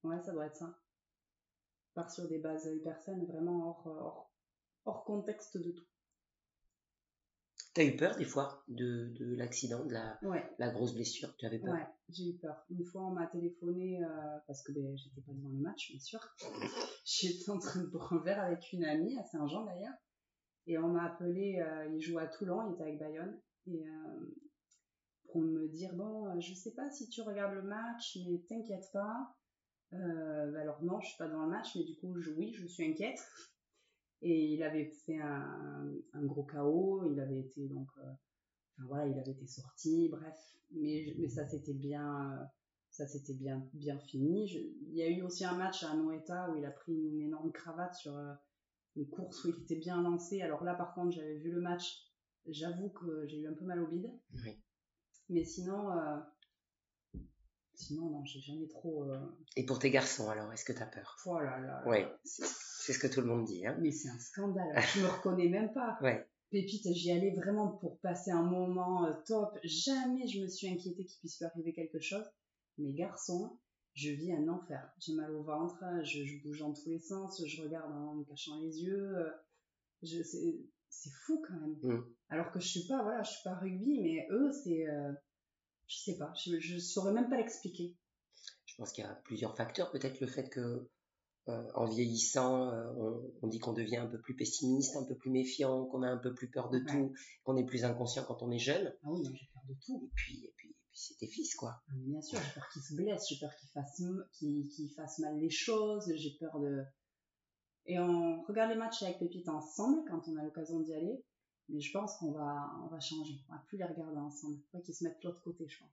Ouais, ça doit être ça. Part sur des bases hyper saines, vraiment hors, hors, hors contexte de tout. T'as eu peur des fois de, de l'accident, de la, Ouais, la grosse blessure? Tu avais peur? Ouais, j'ai eu peur. Une fois, on m'a téléphoné euh, parce que ben, j'étais pas devant le match, bien sûr. j'étais en train de boire un verre avec une amie à Saint-Jean d'ailleurs. Et on m'a appelé, euh, il jouait à Toulon, il était avec Bayonne. Et euh, pour me dire, bon, euh, je sais pas si tu regardes le match, mais t'inquiète pas. Euh, bah alors non, je suis pas dans le match, mais du coup, oui, je suis inquiète. Et il avait fait un, gros chaos, il avait été donc, euh, voilà, il avait été sorti, bref. Mais, mais ça s'était bien, ça s'était bien, bien fini. Il y a eu aussi un match à Noeta où il a pris une énorme cravate sur une course où il était bien lancé. Alors là, par contre, j'avais vu le match. J'avoue que j'ai eu un peu mal au bide. Mais sinon, euh, sinon non, j'ai jamais trop. Euh... Et pour tes garçons, alors, est-ce que t'as peur? Oh là. Ouais, c'est ce que tout le monde dit. Hein. Mais c'est un scandale. Je me reconnais même pas. Ouais. Pépite, j'y allais vraiment pour passer un moment euh, top. Jamais je me suis inquiétée qu'il puisse lui arriver quelque chose. Mes garçons, je vis un enfer. J'ai mal au ventre, je, je bouge dans tous les sens, je regarde en me cachant les yeux. euh, Je, c'est, fou quand même. Mm. Alors que je suis pas, voilà, je suis pas rugby, mais eux, c'est, euh, Je sais pas, je, ne saurais même pas l'expliquer. Je pense qu'il y a plusieurs facteurs. Peut-être le fait que euh, en vieillissant, euh, on, dit qu'on devient un peu plus pessimiste, un peu plus méfiant, qu'on a un peu plus peur de tout, qu'on est plus inconscient quand on est jeune. Ah oui, j'ai peur de tout. Et puis, et puis, c'est tes fils, quoi. Ah, bien sûr, j'ai peur qu'ils se blessent, j'ai peur qu'ils fassent, qu'ils, fassent mal les choses, j'ai peur de. Et on regarde les matchs avec Pépite ensemble quand on a l'occasion d'y aller. Mais je pense qu'on va, on va changer. On va plus les regarder ensemble. Il faudrait qu'ils se mettent de l'autre côté, je pense.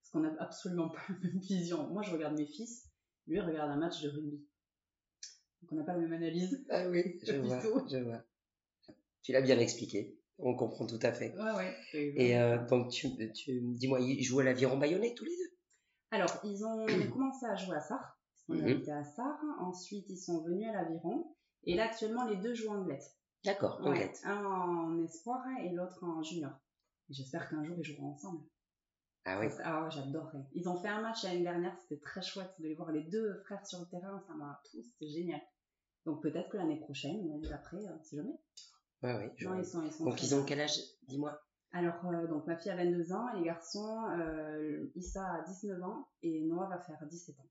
Parce qu'on n'a absolument pas la même vision. Moi, je regarde mes fils. Lui, il regarde un match de rugby. Donc, on n'a pas la même analyse. Ah oui, je vois, je vois. Tu l'as bien expliqué. On comprend tout à fait. Ouais, ouais. Et euh, donc, tu, tu dis-moi, ils jouent à l'aviron bayonnais tous les deux? Alors, ils ont commencé à jouer à Sarre. On mmh. à Sarre. Ensuite, ils sont venus à l'aviron. Et là, actuellement, les deux jouent en Anglette. D'accord, ouais, Un en espoir et l'autre en junior. J'espère qu'un jour, ils joueront ensemble. Ah oui Ah j'adorerais. Ils ont fait un match l'année dernière, c'était très chouette de les voir les deux frères sur le terrain, ça m'a tout, c'était génial. Donc peut-être que l'année prochaine, l'année d'après, euh, si jamais. Ouais, oui. ils sont, ils sont donc ils ont quel âge? Dis-moi. Alors, euh, donc ma fille a 22 ans et les garçons, euh, Issa a 19 ans et Noah va faire 17 ans.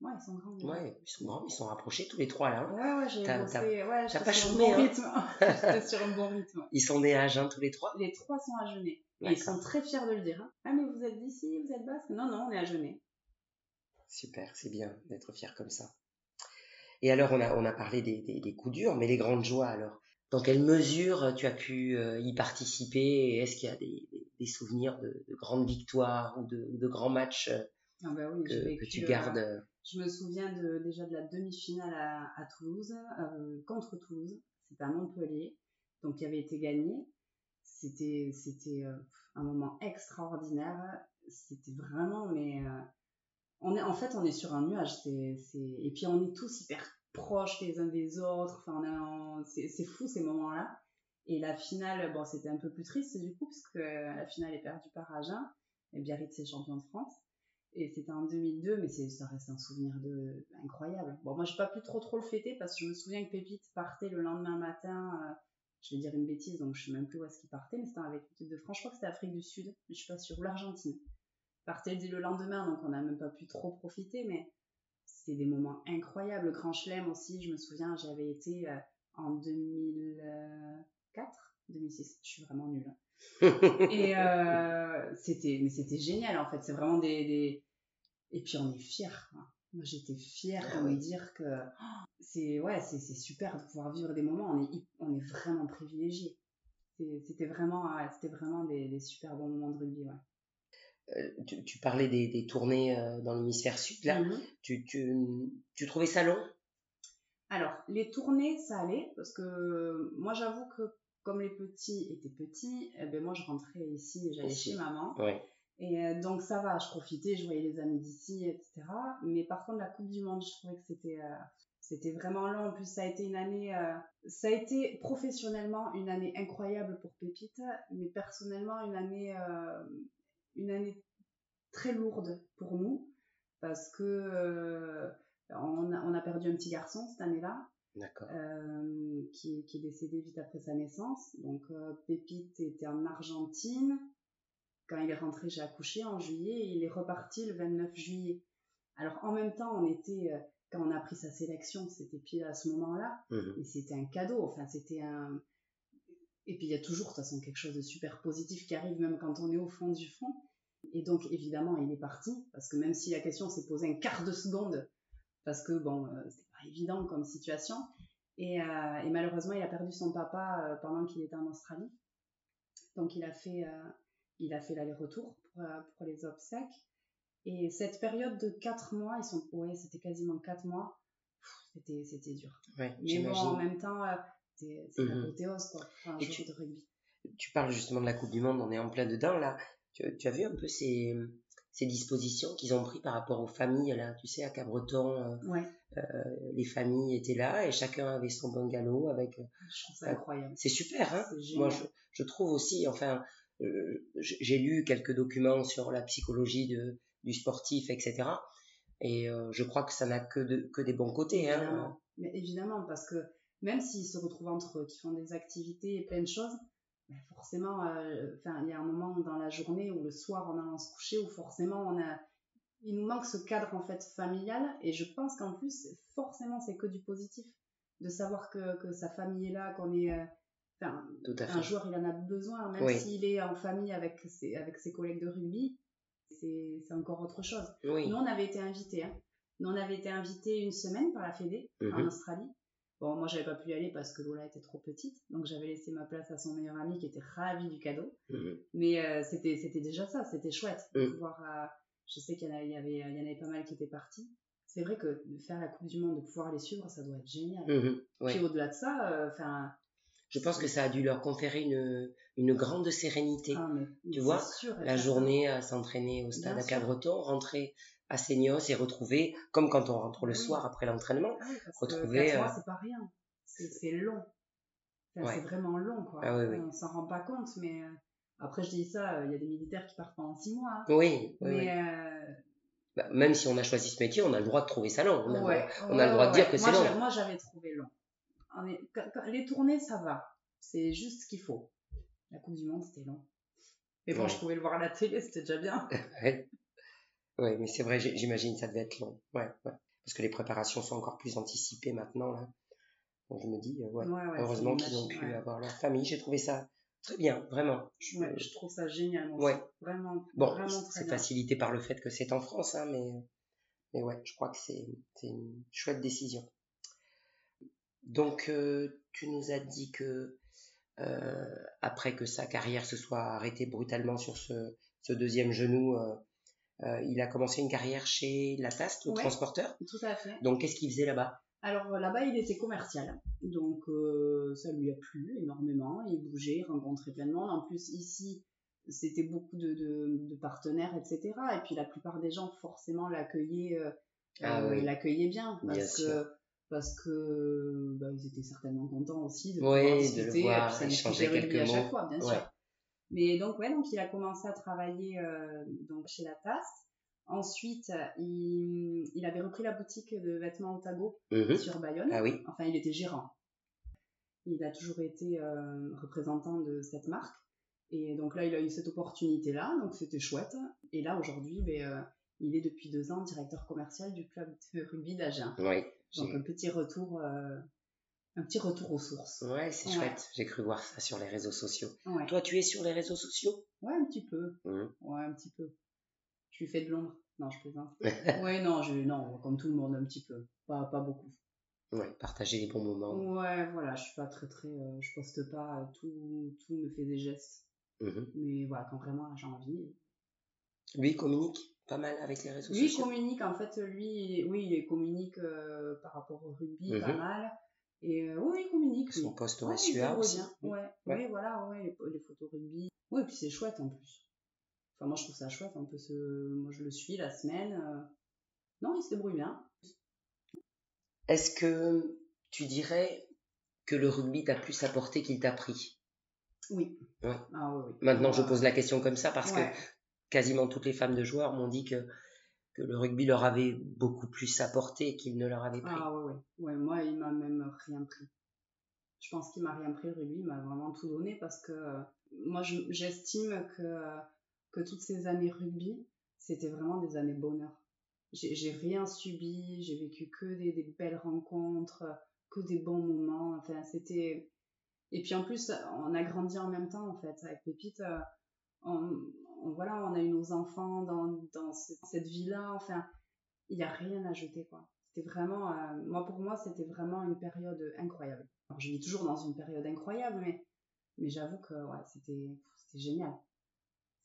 Ouais, ils sont grands. Ouais, ils sont grands, ils sont rapprochés tous les trois là. Hein. Ouais, ouais, j'ai bossé. Ouais, T'as pas un bon hein. J'étais sur un bon rythme. Ils sont nés à Agen tous les trois Les trois sont à Genève. Et ils sont très fiers de le dire. Hein. Ah, mais vous êtes d'ici, vous êtes basque? Non, non, on est à Genève. Super, c'est bien d'être fier comme ça. Et alors, on a, on a parlé des, des, des coups durs, mais les grandes joies alors? Dans quelle mesure tu as pu euh, y participer? Est-ce qu'il y a des, des souvenirs de, de, grandes victoires ou de, de grands matchs euh, ah bah oui, que, que, tu gardes euh, Je me souviens déjà de la demi-finale à, Toulouse, euh, contre Toulouse. C'était à Montpellier, donc qui avait été gagné. C'était, euh, un moment extraordinaire. C'était vraiment, mais est, en fait, on est sur un nuage. Et puis on est tous hyper proches les uns des autres. Enfin, c'est fou ces moments-là. Et la finale, bon, c'était un peu plus triste du coup, parce que la finale est perdue par Agen. Et Biarritz est champion de France. Et c'était en 2002, mais ça reste un souvenir de incroyable. Bon, moi, j'ai pas pu trop trop le fêter parce que je me souviens que Pépite partait le lendemain matin. Euh, je vais dire une bêtise, donc je sais même plus où est-ce qu'il partait, mais c'était avec l'équipe de France. Je crois que c'était Afrique du Sud, mais je suis pas sûre. Ou l'Argentine. Partait le lendemain, donc on n'a même pas pu trop profiter, mais c'était des moments incroyables. Le Grand Chelem aussi, je me souviens, j'avais été euh, en 2004, 2006. Je suis vraiment nulle. Et euh, c'était, mais c'était génial en fait. C'est vraiment des, des, et puis on est fiers. Moi j'étais fière ah de me dire que oh, c'est ouais, c'est, super de pouvoir vivre des moments. On est, on est vraiment privilégiés. C'était vraiment, c'était vraiment des, des, super bons moments de rugby. Ouais. Euh, tu, tu, parlais des, des tournées euh, dans l'hémisphère sud là. Mm-hmm. Tu, tu, tu trouvais ça long? Alors les tournées ça allait parce que moi j'avoue que comme les petits étaient petits, eh ben moi je rentrais ici et j'allais chez maman. Et euh, donc ça va, je profitais, je voyais les amis d'ici, etc. Mais par contre la Coupe du Monde, je trouvais que c'était euh, c'était vraiment long. En plus ça a été une année, euh, ça a été professionnellement une année incroyable pour Pépite, mais personnellement une année une année très lourde pour nous parce que on a, on a perdu un petit garçon cette année-là. Euh, qui, qui, est décédé vite après sa naissance. Donc euh, Pépite était en Argentine. Quand il est rentré, j'ai accouché en juillet et il est reparti le 29 juillet. Alors en même temps, on était, euh, quand on a pris sa sélection, c'était pile à ce moment-là, mhm. et c'était un cadeau. Enfin, c'était un. Et puis il y a toujours de toute façon quelque chose de super positif qui arrive même quand on est au fond du fond. Et donc évidemment, il est parti parce que même si la question s'est posée un quart de seconde, parce que bon, évident comme situation. Et, euh, et, malheureusement, il a perdu son papa euh, pendant qu'il était en Australie. Donc, il a fait, euh, il a fait l'aller-retour pour, pour, les obsèques. Et cette période de 4 mois, ils sont, ouais, c'était quasiment 4 mois, c'était, c'était dur. Ouais, Mais bon, en même temps, c'est, c'est mmh l'apothéose, quoi. et tu, de rugby. Tu parles justement de la Coupe du Monde, on est en plein dedans, là. Tu, tu as vu un peu ces, ces dispositions qu'ils ont pris par rapport aux familles, là, tu sais, à Cabreton. ouais. Euh, les familles étaient là et chacun avait son bungalow avec. Euh, je trouve ça incroyable. C'est super, hein. Moi, je, je, trouve aussi, enfin, euh, j'ai lu quelques documents sur la psychologie de, du sportif, etc. Et je crois que ça n'a que, de, que des bons côtés. Hein. Évidemment. Mais évidemment, parce que même s'ils se retrouvent entre eux, qui font des activités et plein de choses, forcément, euh, enfin, il y a un moment dans la journée ou le soir en allant se coucher où forcément on a, il nous manque ce cadre en fait familial et je pense qu'en plus forcément c'est que du positif de savoir que, que sa famille est là, qu'on est, euh, enfin, un joueur il en a besoin même s'il est en famille avec ses, avec ses collègues de rugby, c'est encore autre chose. Nous on avait été invités, hein. nous on avait été invités une semaine par la Fédé en mhm. Australie Bon, moi, j'avais pas pu y aller parce que Lola était trop petite, donc j'avais laissé ma place à son meilleur ami qui était ravi du cadeau. Mhm. Mais euh, c'était, c'était déjà ça, c'était chouette de mhm. pouvoir. Euh, je sais qu'il y, en avait, il y avait pas mal qui étaient partis. C'est vrai que de faire la Coupe du Monde, de pouvoir les suivre, ça doit être génial. Mhm. Puis au-delà de ça, euh, enfin. je pense que ça a dû leur conférer une, une grande sérénité. Ah, tu vois, la journée à s'entraîner au stade à Cabreton, rentrer à Seignos et retrouver, comme quand on rentre le soir après l'entraînement, ah retrouver. Euh... c'est pas rien. C'est long. C'est vraiment long, quoi. Ah, oui, On s'en rend pas compte, mais euh, après, je dis ça, euh, il y a des militaires qui partent pendant six mois. Hein. Oui, mais. Euh, bah, même si on a choisi ce métier, on a le droit de trouver ça long. On a, on a le droit de dire que c'est long. Moi, j'avais trouvé long. Les tournées, ça va. C'est juste ce qu'il faut. La Coupe du Monde, c'était long. Mais bon, je pouvais le voir à la télé, c'était déjà bien. Oui, mais c'est vrai, j'imagine ça devait être long. Ouais, Parce que les préparations sont encore plus anticipées maintenant. Là. Donc je me dis, euh, ouais, heureusement qu'ils ont pu avoir leur famille. J'ai trouvé ça très bien, vraiment. Je, je trouve ça génial. Ouais. Vraiment, bon, c'est facilité par le fait que c'est en France, hein, mais, mais ouais, je crois que c'est une chouette décision. Donc, euh, tu nous as dit que euh, après que sa carrière se soit arrêtée brutalement sur ce, ce deuxième genou, euh, il a commencé une carrière chez Latast, au transporteur. Tout à fait. Donc, qu'est-ce qu'il faisait là-bas? Alors là-bas, il était commercial, donc euh, ça lui a plu énormément. Il bougeait, il rencontrait plein de monde. En plus, ici, c'était beaucoup de, partenaires, etc. Et puis la plupart des gens, forcément, l'accueillaient, euh, ah l'accueillaient bien, parce que parce que bah, ils étaient certainement contents aussi de, oui, de le voir, ça échanger quelques mots. à chaque fois, bien sûr. Mais donc, ouais, donc il a commencé à travailler euh, donc chez la TAS. Ensuite, il, il, avait repris la boutique de vêtements Otago mhm. sur Bayonne. Ah oui. Enfin, il était gérant. Il a toujours été euh, représentant de cette marque. Et donc là, il a eu cette opportunité-là, donc c'était chouette. Et là, aujourd'hui, ben, euh, il est depuis deux ans directeur commercial du club de rugby d'Agen. Oui. Donc un petit retour un petit retour aux sources. Ouais, c'est chouette. J'ai cru voir ça sur les réseaux sociaux. Toi, tu es sur les réseaux sociaux? Ouais, un petit peu. Mmh. Ouais, un petit peu. Je lui fais de l'ombre. Non, je plaisante. ouais, non, je, non, comme tout le monde, un petit peu. Pas, pas beaucoup. Ouais, partager les bons moments. Ouais, voilà, je suis pas très, très. Euh, je poste pas, tout, tout me fait des gestes. Mmh Mais voilà, quand vraiment j'ai envie. Lui, il communique pas mal avec les réseaux sociaux Lui, il communique, en fait, lui, oui, il communique euh, par rapport au rugby pas mmh mal. Et euh, oui, il communique. Son poste au SUA aussi. Ouais. Oui, voilà, ouais, les, photos rugby. Oui, et puis c'est chouette en plus. Enfin, moi je trouve ça chouette, un peu ce... moi je le suis la semaine. Euh. Non, il se débrouille bien. Est-ce que tu dirais que le rugby t'a plus apporté qu'il t'a pris? Oui. Ah, oui, oui. Maintenant, je pose la question comme ça parce que quasiment toutes les femmes de joueurs m'ont dit que que le rugby leur avait beaucoup plus apporté qu'il ne leur avait pris. Ah ouais, ouais. ouais moi, il m'a même rien pris. Je pense qu'il m'a rien pris, le rugby, m'a vraiment tout donné parce que euh, moi, j'estime que, euh, que toutes ces années rugby, c'était vraiment des années bonheur. J'ai rien subi, j'ai vécu que des, des, belles rencontres, que des bons moments. Enfin, c'était. Et puis en plus, on a grandi en même temps, en fait. Avec Pépite, euh, on, voilà, on a eu nos enfants dans, dans cette vie-là. Enfin, il n'y a rien à jeter, quoi. C'était vraiment, euh, moi pour moi, c'était vraiment une période incroyable. Alors, je vis toujours dans une période incroyable, mais, mais j'avoue que ouais, c'était, c'était génial.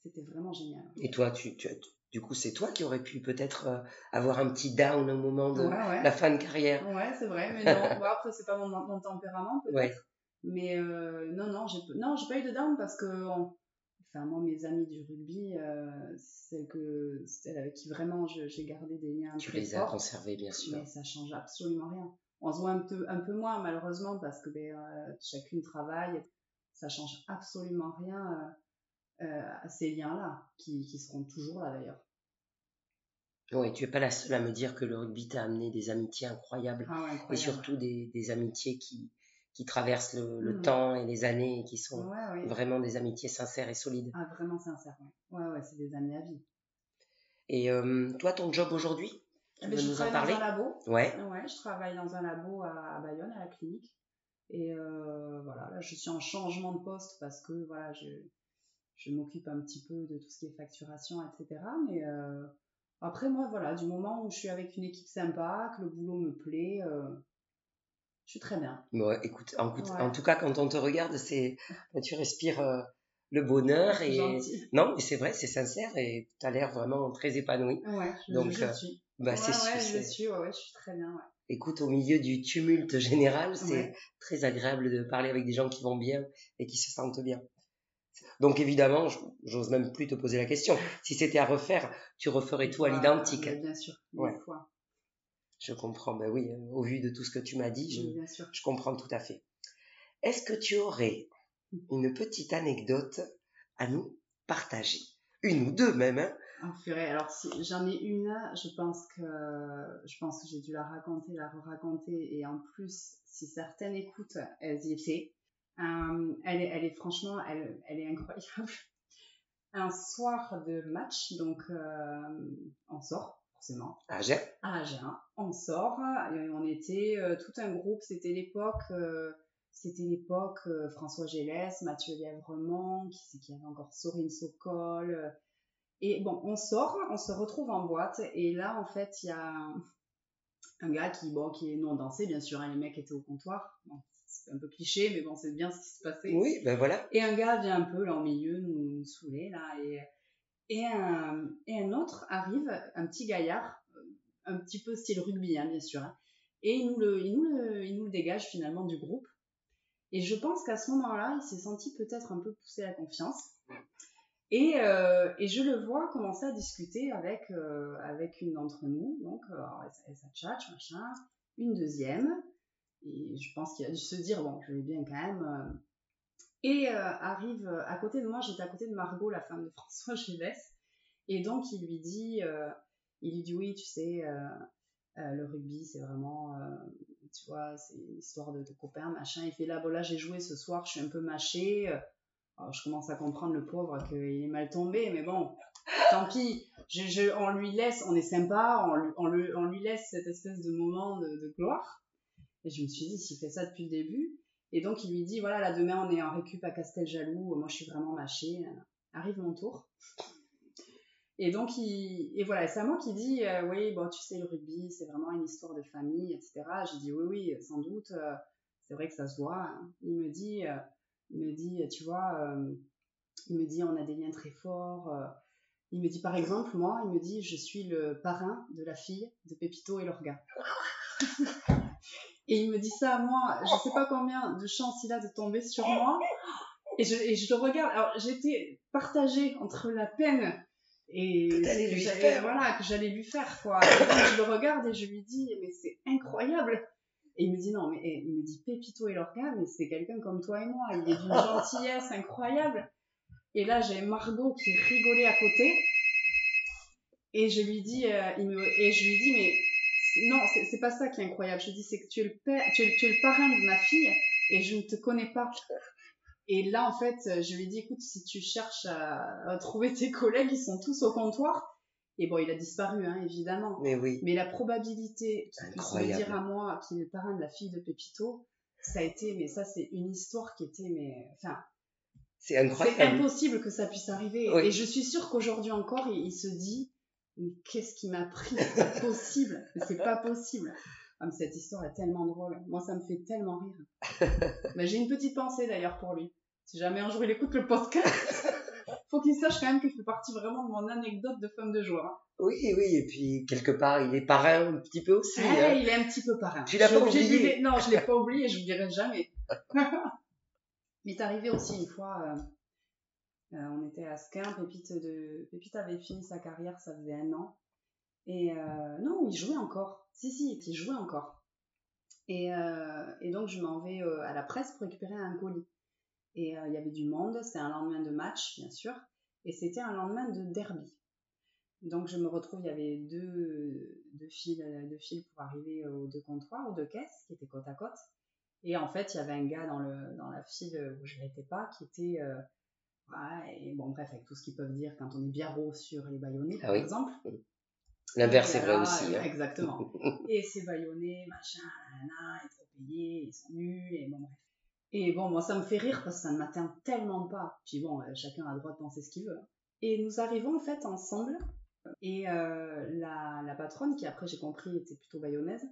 C'était vraiment génial. Et toi, tu, tu du coup, c'est toi qui aurais pu peut-être euh, avoir un petit down au moment de la fin de carrière. Ouais, c'est vrai, mais non. après, c'est pas mon, mon tempérament, peut-être. Mais euh, non, non, j'ai non, j'ai pas eu de down parce que moi, mes amis du rugby, euh, celles, que, avec qui vraiment j'ai gardé des liens tu les as conservés, bien sûr. Mais ça change absolument rien. On se voit un peu, un peu moins, malheureusement, parce que ben, euh, chacune travaille. Ça change absolument rien euh, à ces liens-là, qui, qui seront toujours là d'ailleurs. Oui, tu es pas la seule à me dire que le rugby t'a amené des amitiés incroyables ah et surtout des, des amitiés qui, qui traversent le, Mm. temps et les années et qui sont Ouais, ouais. vraiment des amitiés sincères et solides. Ah, vraiment sincère, ouais. Ouais, ouais, c'est des amis à vie. Et euh, toi, ton job aujourd'hui, tu Eh ben, veux je nous en travaille parler? dans un labo. Ouais. Ouais, je travaille dans un labo à, à Bayonne, à la clinique. Et euh, voilà, là, je suis en changement de poste parce que voilà, je, je m'occupe un petit peu de tout ce qui est facturation, etc. Mais euh, après, moi, voilà, du moment où je suis avec une équipe sympa, que le boulot me plaît, euh, je suis très bien. Bon, écoute, en, Ouais. en tout cas, quand on te regarde, c'est tu respires euh, le bonheur et gentil. non, mais c'est vrai, c'est sincère et tu as l'air vraiment très épanoui. Ouais, je, Donc, je euh, suis. Bah, ouais, c'est ouais, je suis, ouais, je suis très bien, ouais. Écoute, au milieu du tumulte général, c'est très agréable de parler avec des gens qui vont bien et qui se sentent bien. Donc évidemment, j'ose même plus te poser la question. Si c'était à refaire, tu referais tout à l'identique. Bien sûr, mille fois. Je comprends, ben oui, euh, au vu de tout ce que tu m'as dit, je, Bien sûr. je comprends tout à fait. Est-ce que tu aurais une petite anecdote à nous partager? Une ou deux même, hein? Ah, purée. Alors, si j'en ai une là, je pense que je pense que j'ai dû la raconter, la re-raconter, et en plus, si certaines écoutent, elles y étaient. Euh, elle, est, elle est franchement, elle, elle est incroyable. Un soir de match, donc euh, on sort forcément Ah, j'ai- à Agen, on sort, et on était euh, tout un groupe, c'était l'époque, euh, c'était l'époque euh, François Gélès, Mathieu Lièvremont, qui c'est qui avait encore Sorine Sokol. et bon, on sort, on se retrouve en boîte, et là en fait il y a un, un gars qui, bon, qui est non dansé, bien sûr, hein, les mecs étaient au comptoir. Bon, c'est un peu cliché, mais bon, c'est bien ce qui se passait. Oui, ben voilà. Et un gars vient un peu là au milieu nous, nous saouler là et un, autre arrive, un petit gaillard, euh, un petit peu style rugby hein, bien sûr, hein, et il nous, le, dégage finalement du groupe. Et je pense qu'à ce moment-là, il s'est senti peut-être un peu poussé à la confiance. Et, euh, et je le vois commencer à discuter avec, euh, une d'entre nous, donc s'atchatche, machin, une deuxième, et je pense qu'il a dû se dire, bon, je vais bien quand même. Et euh, arrive euh, à côté de moi, j'étais à côté de Margot, la femme de François Gélès, et donc il lui dit, euh, il lui dit oui, tu sais, le rugby, c'est vraiment, tu vois, c'est une histoire de, de copains, machin. Il fait là, bon là j'ai joué ce soir, je suis un peu mâché. je commence à comprendre le pauvre qu'il est mal tombé, mais bon, tant pis. On lui laisse, on est sympa, on lui, on lui, on lui laisse cette espèce de moment de gloire. Et je me suis dit, s'il fait ça depuis le début, et donc il lui dit, voilà, là demain on est en récup à Casteljaloux, moi je suis vraiment mâché, arrive mon tour. Et donc, il, et voilà, c'est moi qui dit, euh, oui, bon, tu sais, le rugby, c'est vraiment une histoire de famille, etc. J'ai dit, oui, oui, sans doute, euh, c'est vrai que ça se voit. hein. Il me dit, euh, il me dit, tu vois, euh, il me dit, on a des liens très forts. euh. il me dit, par exemple, moi, il me dit, je suis le parrain de la fille de Pépito et Lorga. et il me dit ça à moi, je sais pas combien de chances il a de tomber sur moi. Et je, et je le regarde. Alors, j'étais partagée entre la peine et Que lui faire. voilà que j'allais lui faire quoi Et donc, je le regarde et je lui dis mais c'est incroyable et il me dit non mais il me dit Pépito et Lorca mais c'est quelqu'un comme toi et moi il est d'une gentillesse incroyable et là j'ai Margot qui rigolait à côté et je lui dis euh, il me, et je lui dis mais non c'est c'est pas ça qui est incroyable je dis c'est que tu es le père tu es, tu es le parrain de ma fille et je ne te connais pas et là, en fait, je lui ai dit, écoute, si tu cherches à, à trouver tes collègues, ils sont tous au comptoir. Et bon, il a disparu, hein, évidemment. Mais oui. Mais la probabilité qu'il Incroyable. dire à moi qu'il est le parrain de la fille de Pépito, ça a été, mais ça, c'est une histoire qui était, mais, enfin, C'est c'est incroyable. impossible que ça puisse arriver. Oui. Et je suis sûre qu'aujourd'hui encore, il, il se dit, mais qu'est-ce qui m'a pris? C'est pas possible. Mais c'est pas possible. Ah, mais cette histoire est tellement drôle. Moi, ça me fait tellement rire. mais j'ai une petite pensée d'ailleurs pour lui. Si jamais un jour il écoute le podcast, faut qu'il sache quand même que je fais partie vraiment de mon anecdote de femme de joie. hein. Oui, oui, et puis quelque part, il est parrain un petit peu aussi. Eh, hein. il est un petit peu parrain. Tu l'as pas oublié. Non, je l'ai pas oublié, je l'oublierai jamais. Il m'est arrivé aussi une fois, euh, euh, on était à Skin, Pépite, avait fini sa carrière, ça faisait un an. Et euh, non, il jouait encore. Si, si, il jouait encore. Et, euh, donc je m'en vais à la presse pour récupérer un colis. Et il y avait du monde, c'était un lendemain de match, bien sûr, et c'était un lendemain de derby. Donc je me retrouve, il y avait deux, deux, fils, pour arriver aux deux comptoirs, aux deux caisses, qui étaient côte à côte. Et en fait, il y avait un gars dans, dans la file où je n'étais pas qui était. Et bon, bref, avec tout ce qu'ils peuvent dire quand on est biarro sur les baïonnés, ah par exemple. L'inverse est vrai aussi. Hein. Exactement. et c'est baïonné, machin, nana, ils trop payés, ils sont nuls, et bon, bref. Et bon, moi, ça me fait rire parce que ça ne m'atteint tellement pas. Puis bon, euh, chacun a le droit de penser ce qu'il veut. Hein. Et nous arrivons en fait ensemble. Et euh, la, la, patronne, qui après j'ai compris était plutôt bayonnaise,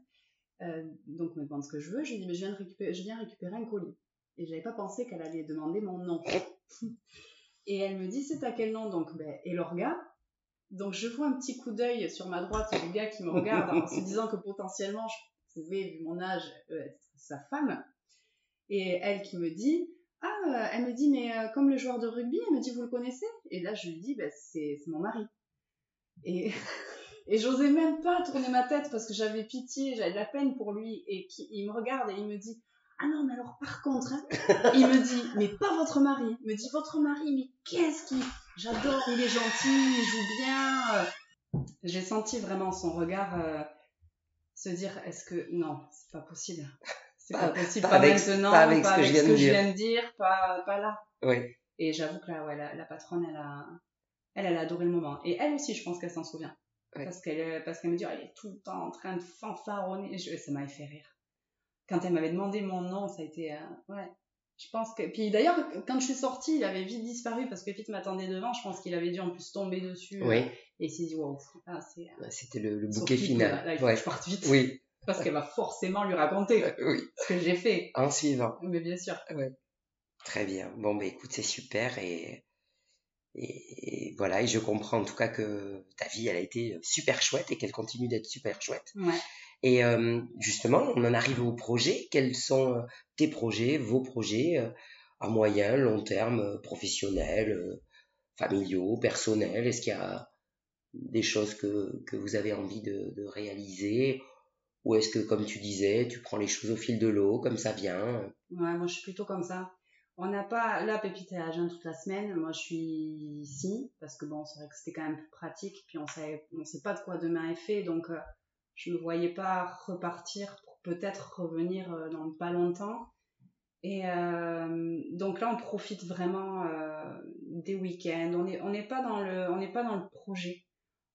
euh, donc me demande ce que je veux. Je lui dis, mais je viens, récupérer, je viens récupérer un colis. Et j'avais pas pensé qu'elle allait demander mon nom. et elle me dit, c'est à quel nom? Donc, ben, Elorga. Donc je vois un petit coup d'œil sur ma droite du gars qui me regarde en se disant que potentiellement je pouvais, vu mon âge, être sa femme. Et elle qui me dit, ah, euh, elle me dit, mais euh, comme le joueur de rugby, elle me dit, vous le connaissez? Et là, je lui dis, bah, c'est mon mari. Et, et j'osais même pas tourner ma tête parce que j'avais pitié, j'avais de la peine pour lui. Et qui, il me regarde et il me dit, ah non, mais alors par contre, hein, il me dit, mais pas votre mari. Il me dit, votre mari, mais qu'est-ce qu'il. J'adore, il est gentil, il joue bien. J'ai senti vraiment son regard se dire, est-ce que. Non, c'est pas possible. C'est pas, possible, pas, avec, maintenant, pas avec, ce, que, je viens, de viens, de dire, pas, pas là. Oui. Et j'avoue que là, ouais, la, patronne, elle a, elle, elle a adoré le moment. Et elle aussi, je pense qu'elle s'en souvient. Parce qu'elle parce qu'elle me dit, elle est tout le temps en train de fanfaronner. Je, ça m'avait fait rire. Quand elle m'avait demandé mon nom, ça a été, euh, ouais. Je pense que, puis d'ailleurs, quand je suis sortie, il avait vite disparu parce que Pete m'attendait devant. Je pense qu'il avait dû en plus tomber dessus. Oui. et il s'est dit, waouh, ah, c'était le, le bouquet final. Là, il faut que je parte vite. Oui parce qu'elle va forcément lui raconter oui. ce que j'ai fait. En suivant. Mais bien sûr. Très bien. Bon, bah écoute, c'est super et, et, voilà. Et je comprends en tout cas que ta vie, elle a été super chouette et qu'elle continue d'être super chouette. Ouais. Et euh, justement, on en arrive au projet. Quels sont euh, tes projets, vos projets euh, à moyen, long terme, professionnels, familiaux, personnels? Est-ce qu'il y a des choses que, que vous avez envie de, réaliser? Ou est-ce que, comme tu disais, tu prends les choses au fil de l'eau, comme ça vient? Moi je suis plutôt comme ça. On n'a pas. Là, Pépite est à Jeun toute la semaine. Moi je suis ici, parce que bon, c'est vrai que c'était quand même plus pratique. Puis on savait, on sait pas de quoi demain est fait. Donc je ne me voyais pas repartir pour peut-être revenir euh, dans pas longtemps. Et euh, donc là, on profite vraiment des week-ends. On n'est on n'est pas dans le, on n'est pas dans le projet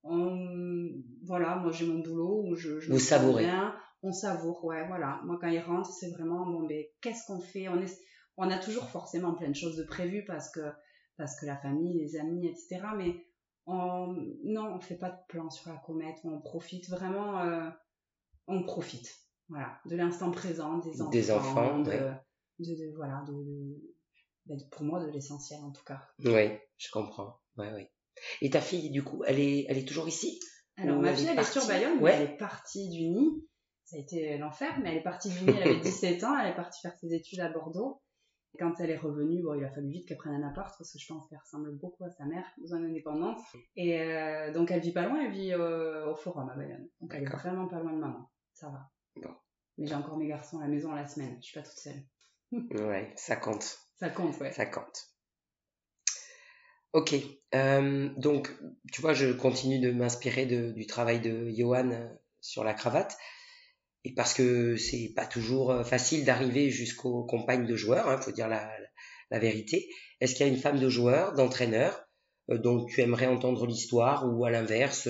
on, voilà, moi j'ai mon boulot où je, je Vous savourez. Bien, on savoure, ouais, voilà. Moi quand il rentre, c'est vraiment bon, ben qu'est-ce qu'on fait? On est, on a toujours forcément plein de choses de prévues parce que parce que la famille, les amis, etc. Mais on, non, on fait pas de plan sur la comète. On profite vraiment, euh, on profite, voilà, de l'instant présent, des enfants, des enfants, de, de, voilà, ben, de, pour moi de l'essentiel en tout cas. Oui, je comprends. Ouais, oui. Et ta fille, du coup, elle est, elle est toujours ici? Alors, ma fille, elle est, sur Bayonne, mais elle est partie du nid. Ça a été l'enfer, mais elle est partie du nid, elle avait 17 ans, elle est partie faire ses études à Bordeaux. Quand elle est revenue, bon, il a fallu vite qu'elle prenne un appart parce que je pense qu'elle ressemble beaucoup à sa mère, besoin d'indépendance. Et euh, donc elle vit pas loin, elle vit euh, au Forum à Bayonne. Donc elle est vraiment pas loin de maman. Ça va. Bon. Mais j'ai encore mes garçons à la maison la semaine. Je suis pas toute seule. ouais, ça compte. Ça compte, ouais. Ça compte. Ok, euh, donc tu vois, je continue de m'inspirer du travail de Johan sur la cravate, et parce que c'est pas toujours euh, facile d'arriver jusqu'aux compagnes de joueurs, il hein, faut dire la, la vérité. Est-ce qu'il y a une femme de joueur, d'entraîneur, dont tu aimerais entendre l'histoire, ou à l'inverse,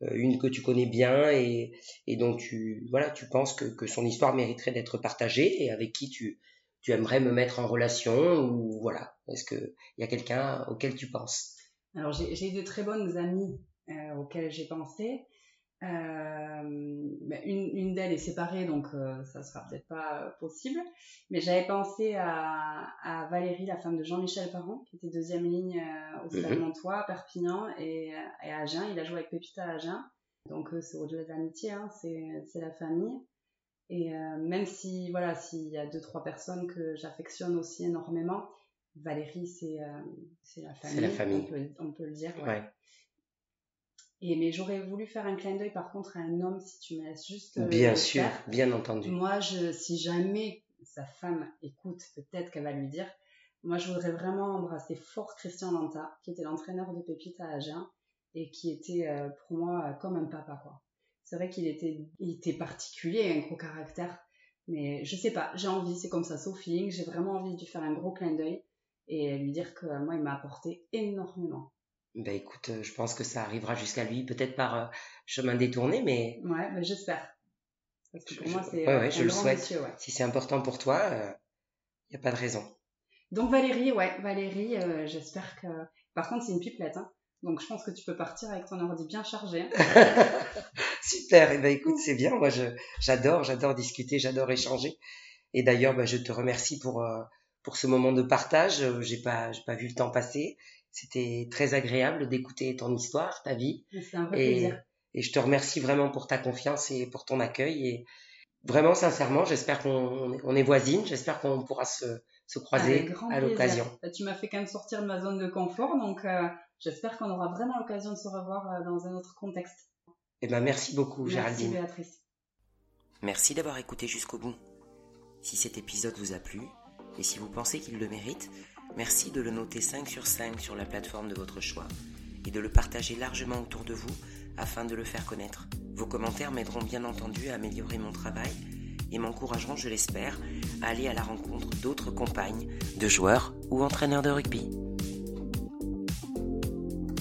une que tu connais bien et, dont tu voilà, tu penses que, que son histoire mériterait d'être partagée et avec qui tu tu aimerais me mettre en relation ou voilà Est-ce qu'il y a quelqu'un auquel tu penses? Alors j'ai de très bonnes amies euh, auxquelles j'ai pensé. Euh, une, une d'elles est séparée, donc euh, ça sera peut-être pas possible. Mais j'avais pensé à, à, Valérie, la femme de Jean-Michel Parent, qui était deuxième ligne au Stade mhm. Montois, Perpignan et, et, à Agen. Il a joué avec Pépita à Agen. Donc c'est au-delà de l'amitié, hein, c'est la famille. Et euh, même si, voilà, s'il y a deux, trois personnes que j'affectionne aussi énormément, Valérie, c'est euh, la famille. C'est la famille. On peut, le dire. Ouais. Et, mais j'aurais voulu faire un clin d'œil par contre à un homme, si tu me laisses juste. Euh, bien sûr, bien entendu. Moi, je, si jamais sa femme écoute, peut-être qu'elle va lui dire. Moi, je voudrais vraiment embrasser fort Christian Lanta, qui était l'entraîneur de Pépite à Agen et qui était pour moi comme un papa, quoi c'est vrai qu'il était, il était particulier, un gros caractère. Mais je sais pas, j'ai envie, c'est comme ça, Sophie, j'ai vraiment envie de lui faire un gros clin d'œil et lui dire que moi, il m'a apporté énormément. Ben écoute, euh, je pense que ça arrivera jusqu'à lui, peut-être par euh, chemin détourné, mais. Ouais, ben j'espère. Parce que pour moi, c'est ouais, ouais, je le souhaite. Si c'est important pour toi, il euh, n'y a pas de raison. Donc Valérie, ouais, Valérie, j'espère que. Par contre, c'est une pipelette, hein. Donc je pense que tu peux partir avec ton ordi bien chargé. Hein. Super, et eh ben écoute, c'est bien. Moi, j'adore, j'adore discuter, j'adore échanger. Et d'ailleurs, ben, je te remercie pour pour ce moment de partage. J'ai pas, j'ai pas vu le temps passer. C'était très agréable d'écouter ton histoire, ta vie. C'est un vrai et, plaisir. Et je te remercie vraiment pour ta confiance et pour ton accueil. Et vraiment, sincèrement, j'espère qu'on on est voisines. J'espère qu'on pourra se, se croiser à l'occasion. Bah, tu m'as fait quand même sortir de ma zone de confort, donc euh, j'espère qu'on aura vraiment l'occasion de se revoir euh, dans un autre contexte. Eh ben, merci beaucoup, merci, Géraldine. Béatrice. Merci d'avoir écouté jusqu'au bout. Si cet épisode vous a plu, et si vous pensez qu'il le mérite, Merci de le noter 5 sur 5 sur la plateforme de votre choix et de le partager largement autour de vous afin de le faire connaître. Vos commentaires m'aideront bien entendu à améliorer mon travail et m'encourageront, je l'espère, à aller à la rencontre d'autres compagnes, de joueurs ou entraîneurs de rugby.